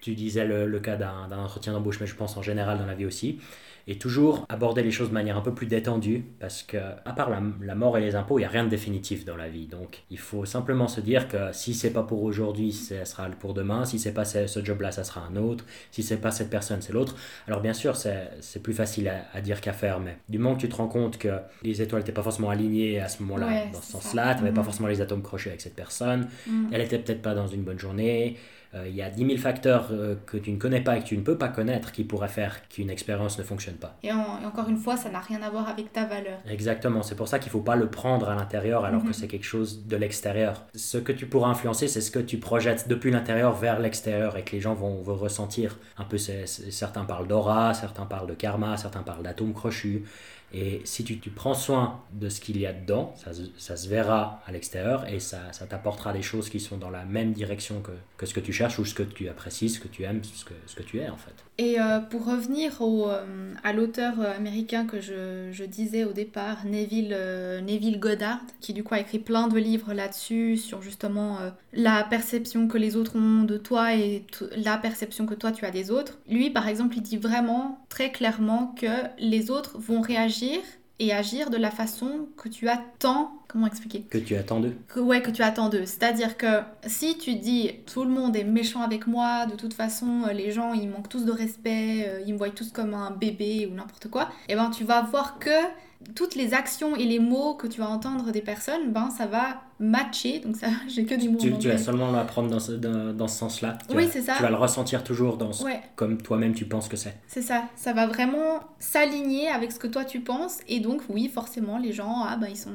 tu disais le, le cas d'un entretien d'embauche, mais je pense en général dans la vie aussi et toujours aborder les choses de manière un peu plus détendue parce que à part la, mort et les impôts, il n'y a rien de définitif dans la vie. Donc il faut simplement se dire que si c'est pas pour aujourd'hui, ce sera pour demain. Si c'est pas ce job-là, ça sera un autre. Si c'est pas cette personne, c'est l'autre. Alors bien sûr, c'est plus facile à, dire qu'à faire, mais du moment que tu te rends compte que les étoiles n'étaient pas forcément alignées à ce moment-là, dans ce sens-là, tu n'avais pas mhm. forcément les atomes crochés avec cette personne, mhm. elle était peut-être pas dans une bonne journée, il y a 10 000 facteurs euh, que tu ne connais pas et que tu ne peux pas connaître qui pourraient faire qu'une expérience ne fonctionne pas. Et, encore une fois, ça n'a rien à voir avec ta valeur. Exactement, c'est pour ça qu'il ne faut pas le prendre à l'intérieur alors que mhm. c'est quelque chose de l'extérieur. Ce que tu pourras influencer, c'est ce que tu projettes depuis l'intérieur vers l'extérieur et que les gens vont, vont ressentir. Un peu, certains parlent d'aura, certains parlent de karma, certains parlent d'atomes crochus. Et si tu, tu, prends soin de ce qu'il y a dedans, ça, ça se verra à l'extérieur et ça, ça t'apportera des choses qui sont dans la même direction que, que, ce que tu cherches ou ce que tu apprécies, ce que tu aimes, ce que, ce que tu es en fait. Et euh, pour revenir au, euh, à l'auteur euh, américain que je, je, disais au départ, Neville, Neville Goddard, qui du coup a écrit plein de livres là-dessus, sur justement la perception que les autres ont de toi et la perception que toi tu as des autres. Lui par exemple, il dit vraiment très clairement que les autres vont réagir et agir de la façon que tu attends. Comment expliquer Que tu attends d'eux. Que, ouais, que tu attends d'eux. C'est-à-dire que si tu dis tout le monde est méchant avec moi, de toute façon euh, les gens ils manquent tous de respect, euh, ils me voient tous comme un bébé ou n'importe quoi, et eh ben tu vas voir que toutes les actions et les mots que tu vas entendre des personnes, ben ça va matcher. Donc ça, j'ai que du mot. Tu, tu vas seulement l'apprendre dans ce, dans, dans ce sens-là. Oui, c'est ça. Tu vas le ressentir toujours dans comme toi-même tu penses que c'est. C'est ça. Ça va vraiment s'aligner avec ce que toi tu penses. Et donc, oui, forcément, les gens, ah ben ils sont,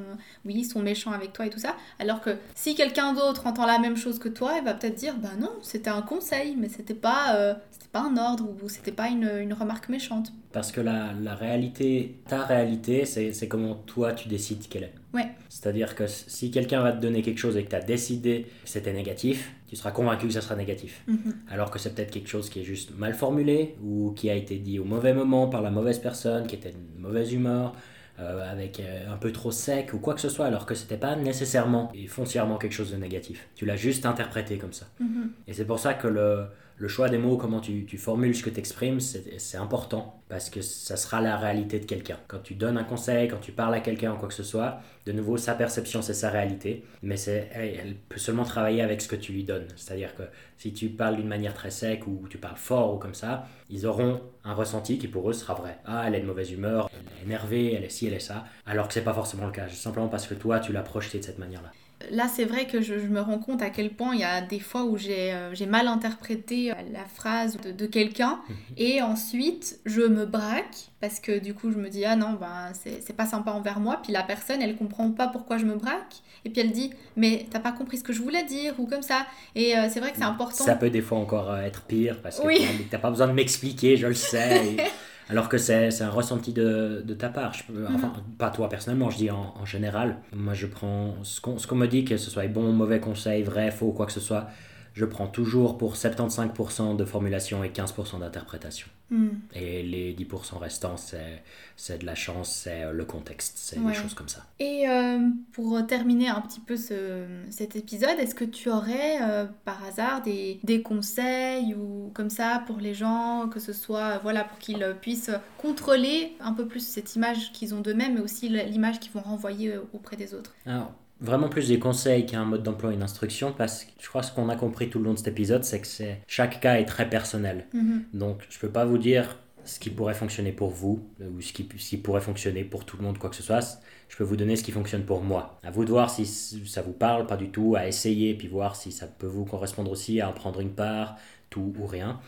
oui, ils sont méchants avec toi et tout ça. Alors que si quelqu'un d'autre entend la même chose que toi, il va peut-être dire, ben non, c'était un conseil, mais c'était pas, euh, c'était pas un ordre ou c'était pas une, une remarque méchante. Parce que la, la réalité, ta réalité, c'est comment toi tu décides qu'elle est. Ouais. C'est-à-dire que si quelqu'un va te donner quelque chose et que tu as décidé que c'était négatif, tu seras convaincu que ça sera négatif. Mhm. Alors que c'est peut-être quelque chose qui est juste mal formulé ou qui a été dit au mauvais moment par la mauvaise personne, qui était une mauvaise humeur, euh, avec euh, un peu trop sec ou quoi que ce soit, alors que c'était pas nécessairement et foncièrement quelque chose de négatif. Tu l'as juste interprété comme ça. Mhm. Et c'est pour ça que le, le choix des mots, comment tu, tu formules ce que tu exprimes, c'est important parce que ça sera la réalité de quelqu'un. Quand tu donnes un conseil, quand tu parles à quelqu'un ou quoi que ce soit, de nouveau, sa perception, c'est sa réalité, mais elle, elle peut seulement travailler avec ce que tu lui donnes. C'est-à-dire que si tu parles d'une manière très sec ou tu parles fort ou comme ça, ils auront un ressenti qui pour eux sera vrai. Ah, elle est de mauvaise humeur, elle est énervée, elle est ci, elle est ça, alors que c'est pas forcément le cas, simplement parce que toi, tu l'as projeté de cette manière-là. Là, c'est vrai que je, je me rends compte à quel point il y a des fois où j'ai euh, mal interprété euh, la phrase de, de quelqu'un. Et ensuite je me braque parce que du coup je me dis ah non ben c'est pas sympa envers moi. Puis la personne elle comprend pas pourquoi je me braque. Et puis elle dit mais t'as pas compris ce que je voulais dire ou comme ça. Et euh, c'est vrai que c'est important. Ça peut des fois encore être pire parce que Oui. t'as- t'as pas besoin de m'expliquer, je le sais. et- alors que c'est un ressenti de, de ta part. Je enfin, pas toi personnellement, je dis en, en général. Moi, je prends ce qu'on ce qu'on me dit, que ce soit bon, mauvais conseil, vrai, faux, quoi que ce soit. Je prends toujours pour 75% de formulation et 15% d'interprétation. Hmm. Et les 10% restants, c'est c'est de la chance, c'est euh, le contexte, c'est Ouais. des choses comme ça. Et euh, pour terminer un petit peu ce, cet épisode, est-ce que tu aurais euh, par hasard des, des conseils ou comme ça pour les gens, que ce soit voilà, pour qu'ils puissent contrôler un peu plus cette image qu'ils ont d'eux-mêmes, mais aussi l'image qu'ils vont renvoyer auprès des autres? Alors, vraiment plus des conseils qu'un mode d'emploi et une instruction, parce que je crois que ce qu'on a compris tout le long de cet épisode, c'est que chaque cas est très personnel. Mhm. Donc, je peux pas vous dire ce qui pourrait fonctionner pour vous euh, ou ce qui, ce qui pourrait fonctionner pour tout le monde, quoi que ce soit. Je peux vous donner ce qui fonctionne pour moi. À vous de voir si ça vous parle, pas du tout, à essayer, puis voir si ça peut vous correspondre aussi, à en prendre une part, tout ou rien.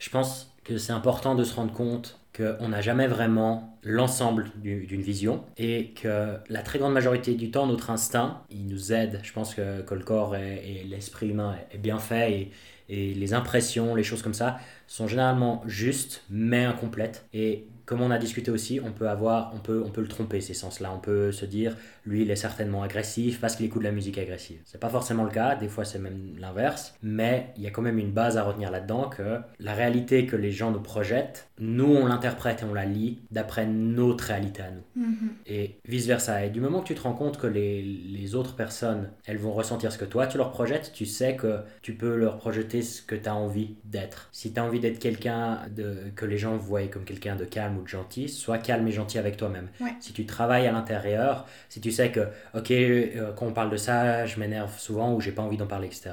Je pense que c'est important de se rendre compte qu'on n'a jamais vraiment l'ensemble du- d'une vision et que la très grande majorité du temps, notre instinct, il nous aide. Je pense que, que le corps et, et l'esprit humain est bien fait et, et les impressions, les choses comme ça, sont généralement justes mais incomplètes. Et comme on a discuté aussi, on peut avoir, on peut, on peut le tromper ces sens-là. On peut se dire, lui, il est certainement agressif parce qu'il écoute de la musique agressive. C'est pas forcément le cas. Des fois, c'est même l'inverse. Mais il y a quand même une base à retenir là-dedans que la réalité que les gens nous projettent, nous, on l'interprète et on la lit d'après notre réalité à nous Mhm. et vice versa. Et du moment que tu te rends compte que les, les autres personnes, elles vont ressentir ce que toi tu leur projettes, tu sais que tu peux leur projeter ce que tu as envie d'être. Si tu as envie d'être quelqu'un de, que les gens voient comme quelqu'un de calme ou de gentil, sois calme et gentil avec toi-même. Ouais. Si tu travailles à l'intérieur, si tu sais que, ok, euh, quand on parle de ça, je m'énerve souvent ou j'ai pas envie d'en parler, etc.,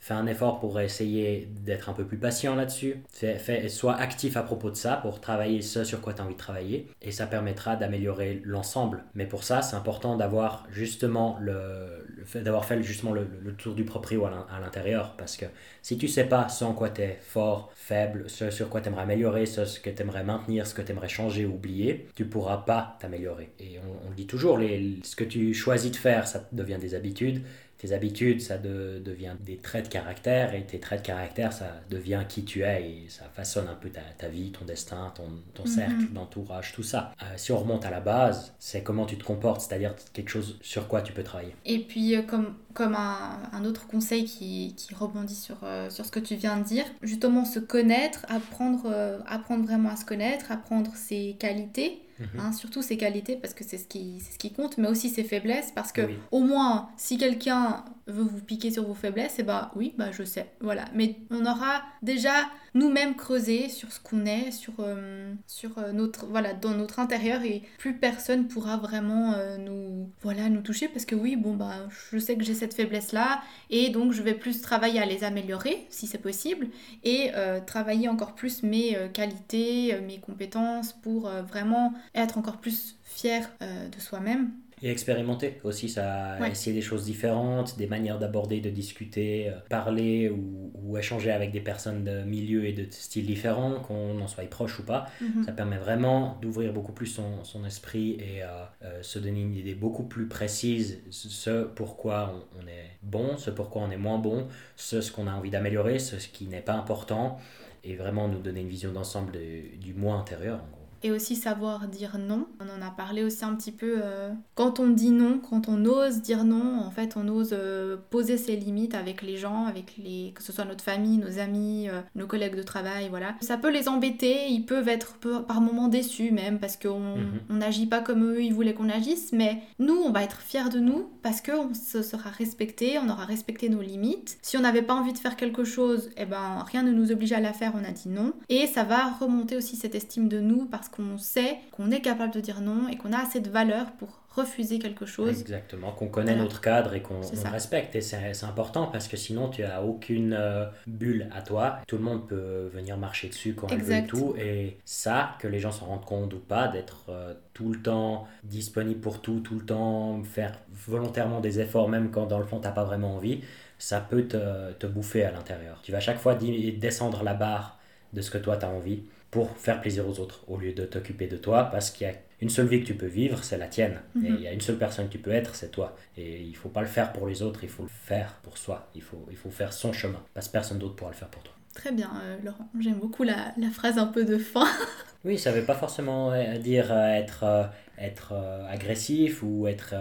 fais un effort pour essayer d'être un peu plus patient là-dessus. Fais, fais- sois actif à propos de ça pour travailler ce sur quoi tu as envie de travailler et ça permettra d'améliorer l'ensemble. Mais pour ça, c'est important d'avoir justement le, d'avoir fait justement le, le tour du proprio à l'in- à l'intérieur parce que si tu sais pas ce en quoi tu es fort, faible, ce sur quoi tu aimerais améliorer, ce, ce que tu aimerais maintenir, ce que tu aimerais changer ou oublier, tu pourras pas t'améliorer. Et on, on dit toujours, les, ce que tu choisis de faire, ça devient des habitudes. Tes habitudes, ça de- devient des traits de caractère, et tes traits de caractère, ça devient qui tu es, et ça façonne un peu ta, ta vie, ton destin, ton, ton Mhm. cercle d'entourage, tout ça. Euh, si on remonte à la base, c'est comment tu te comportes, c'est-à-dire quelque chose sur quoi tu peux travailler. Et puis, euh, comme, comme un, un autre conseil qui, qui rebondit sur, euh, sur ce que tu viens de dire, justement se connaître, apprendre, apprendre vraiment à se connaître, apprendre ses qualités, Mhm. hein, surtout ses qualités parce que c'est ce, qui, c'est ce qui compte, mais aussi ses faiblesses parce que Oui. au moins, si quelqu'un veut vous piquer sur vos faiblesses, et bah oui, bah je sais, voilà. Mais on aura déjà nous-mêmes creusé sur ce qu'on est, sur, euh, sur euh, notre, voilà, dans notre intérieur et plus personne pourra vraiment euh, nous, voilà, nous toucher parce que oui, bon bah je sais que j'ai cette faiblesse-là et donc je vais plus travailler à les améliorer si c'est possible et travailler encore plus mes qualités, mes compétences pour vraiment être encore plus fier de soi-même. Et expérimenter aussi, ça, Ouais. essayer des choses différentes, des manières d'aborder, de discuter, euh, parler ou, ou échanger avec des personnes de milieux et de styles différents, qu'on en soit proche ou pas. Mhm. Ça permet vraiment d'ouvrir beaucoup plus son, son esprit et euh, euh, se donner une idée beaucoup plus précise, ce- ce pourquoi on, on est bon, ce pourquoi on est moins bon, ce, ce qu'on a envie d'améliorer, ce, ce qui n'est pas important, et vraiment nous donner une vision d'ensemble de- du moi intérieur. en gros. Et aussi savoir dire non. On en a parlé aussi un petit peu. euh, quand on dit non, quand on ose dire non, en fait, on ose euh, poser ses limites avec les gens, avec les, que ce soit notre famille, nos amis, euh, nos collègues de travail, voilà. Ça peut les embêter, ils peuvent être par moments déçus même parce qu'on on n'agit pas comme eux, ils voulaient qu'on agisse, mais nous, on va être fiers de nous parce qu'on se sera respecté, on aura respecté nos limites. Si on n'avait pas envie de faire quelque chose, eh ben rien ne nous obligeait à la faire, on a dit non. Et ça va remonter aussi cette estime de nous parce qu'on sait qu'on est capable de dire non et qu'on a assez de valeur pour refuser quelque chose. Exactement, qu'on connaît Voilà. notre cadre et qu'on respecte. Et c'est important parce que sinon, tu as aucune euh, bulle à toi. Tout le monde peut venir marcher dessus quand elle veut et tout. Et ça, que les gens s'en rendent compte ou pas, d'être euh, tout le temps disponible pour tout, tout le temps, faire volontairement des efforts, même quand dans le fond, tu pas vraiment envie, ça peut te, te bouffer à l'intérieur. Tu vas à chaque fois descendre la barre de ce que toi, tu as envie pour faire plaisir aux autres au lieu de t'occuper de toi parce qu'il y a une seule vie que tu peux vivre, c'est la tienne. Et Mhm. il y a une seule personne que tu peux être, c'est toi. Et il faut pas le faire pour les autres, il faut le faire pour soi. Il faut, il faut faire son chemin parce que personne d'autre pourra le faire pour toi. Très bien, euh, Laurent. J'aime beaucoup la, la phrase un peu de fin. Oui, ça veut pas forcément euh, dire euh, être, être agressif ou être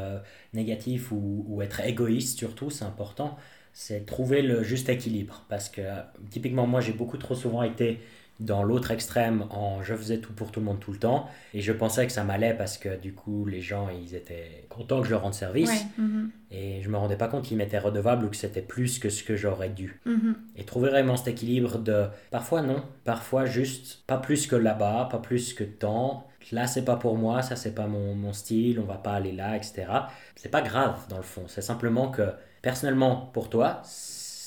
négatif ou, ou être égoïste surtout, c'est important. C'est trouver le juste équilibre. Parce que typiquement, moi, j'ai beaucoup trop souvent été dans l'autre extrême en je faisais tout pour tout le monde tout le temps et je pensais que ça m'allait parce que du coup les gens ils étaient contents que je leur rende service Ouais. mhm, et je me rendais pas compte qu'ils m'étaient redevables ou que c'était plus que ce que j'aurais dû. mhm. Et trouver vraiment cet équilibre de parfois non, parfois juste pas plus que là-bas, pas plus que tant. Là, c'est pas pour moi, ça, c'est pas mon, mon style, on va pas aller là, etc. C'est pas grave dans le fond, c'est simplement que personnellement, pour toi,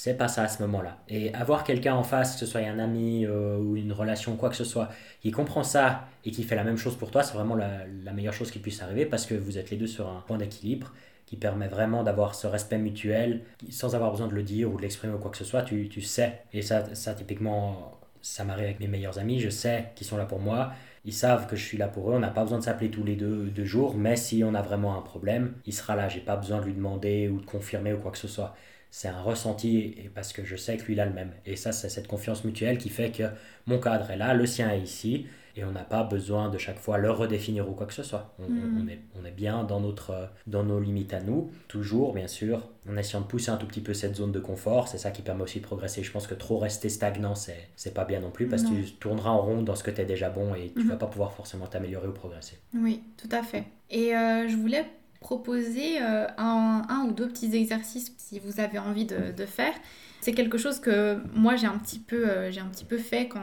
c'est pas ça à ce moment-là. Et avoir quelqu'un en face, que ce soit un ami euh, ou une relation, quoi que ce soit, qui comprend ça et qui fait la même chose pour toi, c'est vraiment la, meilleure chose qui puisse arriver parce que vous êtes les deux sur un point d'équilibre qui permet vraiment d'avoir ce respect mutuel sans avoir besoin de le dire ou de l'exprimer ou quoi que ce soit, tu, tu sais. Et ça, ça typiquement, ça m'arrive avec mes meilleurs amis, je sais qu'ils sont là pour moi, ils savent que je suis là pour eux, on n'a pas besoin de s'appeler tous les deux, deux jours, mais si on a vraiment un problème, il sera là, j'ai pas besoin de lui demander ou de confirmer ou quoi que ce soit. C'est un ressenti et parce que je sais que lui il a le même. Et ça, c'est cette confiance mutuelle qui fait que mon cadre est là, le sien est ici, et on n'a pas besoin de chaque fois le redéfinir ou quoi que ce soit. On, on est, on est bien dans, notre, dans nos limites à nous, toujours bien sûr, en essayant de pousser un tout petit peu cette zone de confort. C'est ça qui permet aussi de progresser. Je pense que trop rester stagnant, c'est, c'est pas bien non plus parce Non. que tu tourneras en rond dans ce que tu es déjà bon et tu Mhm. vas pas pouvoir forcément t'améliorer ou progresser. Oui, tout à fait. Et euh, je voulais proposer euh, un, ou deux petits exercices si vous avez envie de, faire. C'est quelque chose que moi j'ai un petit peu, euh, un petit peu fait quand,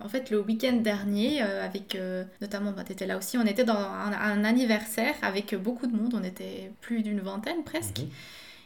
en fait, le week-end dernier, euh, avec notamment, bah, t'étais là aussi, on était dans un, un anniversaire avec beaucoup de monde, on était plus d'une vingtaine presque. Mhm.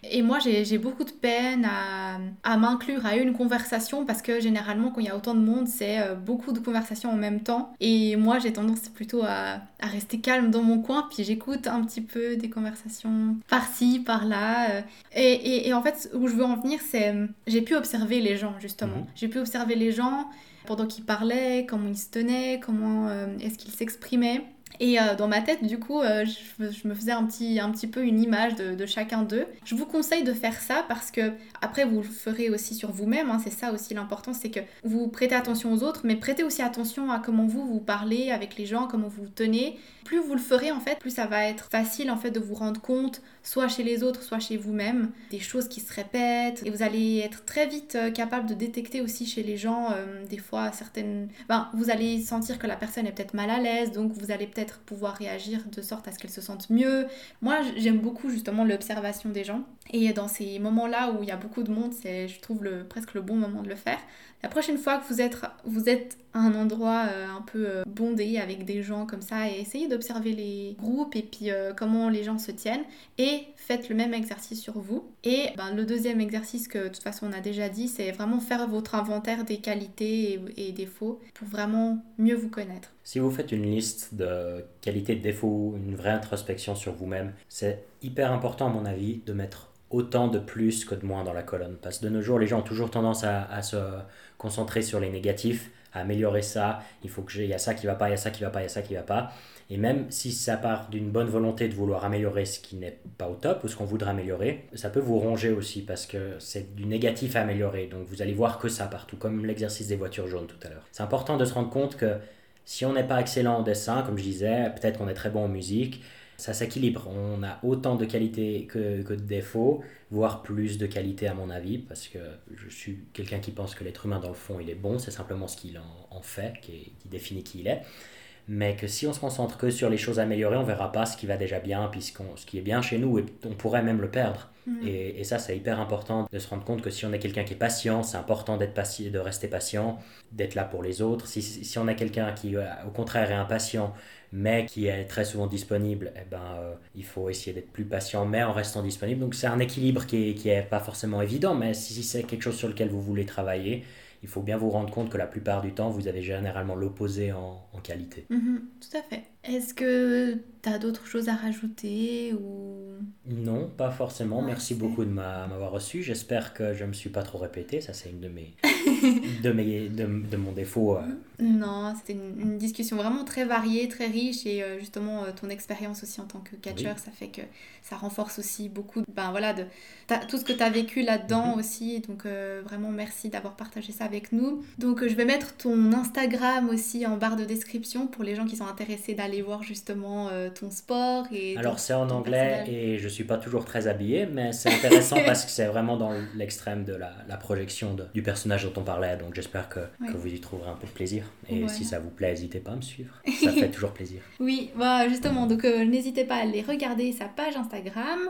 Et moi, j'ai beaucoup de peine à, à m'inclure à une conversation parce que généralement, quand il y a autant de monde, c'est euh, beaucoup de conversations en même temps. Et moi, j'ai tendance plutôt à, à rester calme dans mon coin, puis j'écoute un petit peu des conversations par-ci, par-là. euh. Et, et- et en fait, où je veux en venir, c'est euh, j'ai pu observer les gens, justement. Mhm. J'ai pu observer les gens pendant qu'ils parlaient, comment ils se tenaient, comment euh, est-ce qu'ils s'exprimaient. Et euh, dans ma tête, du coup, euh, je, me- faisais un petit, un petit peu une image de, chacun d'eux. Je vous conseille de faire ça parce que, après, vous le ferez aussi sur vous-même. hein, c'est ça aussi l'important, c'est que vous prêtez attention aux autres, mais prêtez aussi attention à comment vous vous parlez avec les gens, comment vous vous tenez. Plus vous le ferez, en fait, plus ça va être facile, en fait, de vous rendre compte, soit chez les autres, soit chez vous-même, des choses qui se répètent. Et vous allez être très vite euh, capable de détecter aussi chez les gens, des fois, certaines... Ben, vous allez sentir que la personne est peut-être mal à l'aise, donc vous allez peut-être pouvoir réagir de sorte à ce qu'elle se sente mieux. Moi, j'aime beaucoup justement l'observation des gens. Et dans ces moments-là où il y a beaucoup de monde, c'est, je trouve, le, presque le bon moment de le faire. La prochaine fois que vous êtes, vous êtes à un endroit euh, un peu euh, bondé avec des gens comme ça, et essayez d'observer les groupes et puis euh, comment les gens se tiennent, et faites le même exercice sur vous. Et ben, le deuxième exercice que de toute façon on a déjà dit, c'est vraiment faire votre inventaire des qualités et, défauts pour vraiment mieux vous connaître. Si vous faites une liste de qualités, de défauts, une vraie introspection sur vous-même, c'est hyper important à mon avis de mettre autant de plus que de moins dans la colonne. Parce que de nos jours, les gens ont toujours tendance à se concentrer sur les négatifs, améliorer ça, il faut que j'ai, il y a ça qui va pas, il y a ça qui va pas, il y a ça qui va pas. Et même si ça part d'une bonne volonté de vouloir améliorer ce qui n'est pas au top ou ce qu'on voudrait améliorer, ça peut vous ronger aussi parce que c'est du négatif à améliorer. Donc vous allez voir que ça partout, comme l'exercice des voitures jaunes tout à l'heure. C'est important de se rendre compte que Si on n'est pas excellent en dessin, comme je disais, peut-être qu'on est très bon en musique, ça s'équilibre. On a autant de qualités que, que, de défauts, voire plus de qualités à mon avis, parce que je suis quelqu'un qui pense que l'être humain dans le fond il est bon, c'est simplement ce qu'il en, fait qui, qui, définit qui il est. Mais que si on se concentre que sur les choses améliorées, on verra pas ce qui va déjà bien, puis ce, qui est bien chez nous, et on pourrait même le perdre. Mm. Et, et, ça, c'est hyper important de se rendre compte que si on est quelqu'un qui est patient, c'est important d'être patient, de rester patient, d'être là pour les autres. Si, si on a quelqu'un qui, euh, au contraire, est impatient, mais qui est très souvent disponible, eh ben, euh, il faut essayer d'être plus patient, mais en restant disponible. Donc c'est un équilibre qui n'est qui est pas forcément évident, mais si, c'est quelque chose sur lequel vous voulez travailler, il faut bien vous rendre compte que la plupart du temps, vous avez généralement l'opposé en, en, qualité. Mhm, tout à fait. Est-ce que tu as d'autres choses à rajouter ou... Non, pas forcément. Merci beaucoup de m'avoir reçu. J'espère que je ne me suis pas trop répété. Ça, c'est une de mes, de, mes de, de, mon défaut. Euh. Non, c'était une, discussion vraiment très variée, très riche. Et euh, justement, euh, ton expérience aussi en tant que catcheur, ça fait que ça renforce aussi beaucoup ben, voilà, de, tout ce que tu as vécu là-dedans mhm. aussi. Donc, vraiment, merci d'avoir partagé ça avec nous. Donc, je vais mettre ton Instagram aussi en barre de description pour les gens qui sont intéressés d'aller voir justement euh, ton sport et Alors c'est en anglais et je suis pas toujours très habillé, mais c'est intéressant parce que c'est vraiment dans l'extrême de la, la projection de, du personnage dont on parlait, donc j'espère que, que, vous y trouverez un peu de plaisir. Et si ça vous plaît, n'hésitez pas à me suivre, ça fait toujours plaisir. Oui, voilà, justement, donc euh, n'hésitez pas à aller regarder sa page Instagram.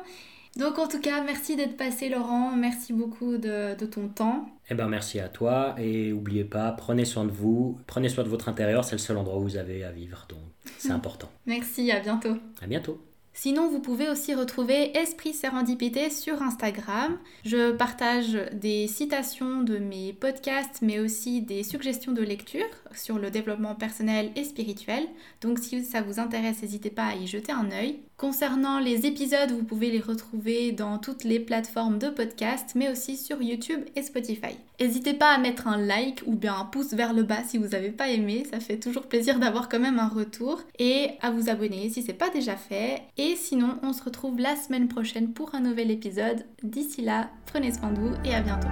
Donc en tout cas, merci d'être passé Laurent, merci beaucoup de, de ton temps. Eh ben merci à toi et n'oubliez pas, prenez soin de vous, prenez soin de votre intérieur, c'est le seul endroit où vous avez à vivre, donc c'est important. Merci, à bientôt. À bientôt. Sinon, vous pouvez aussi retrouver Esprit Sérendipité sur Instagram. Je partage des citations de mes podcasts, mais aussi des suggestions de lecture sur le développement personnel et spirituel. Donc si ça vous intéresse, n'hésitez pas à y jeter un œil. Concernant les épisodes, vous pouvez les retrouver dans toutes les plateformes de podcast, mais aussi sur YouTube et Spotify. N'hésitez pas à mettre un like ou bien un pouce vers le bas si vous n'avez pas aimé, ça fait toujours plaisir d'avoir quand même un retour, et à vous abonner si c'est pas déjà fait. Et sinon, on se retrouve la semaine prochaine pour un nouvel épisode. D'ici là, prenez soin de vous et à bientôt.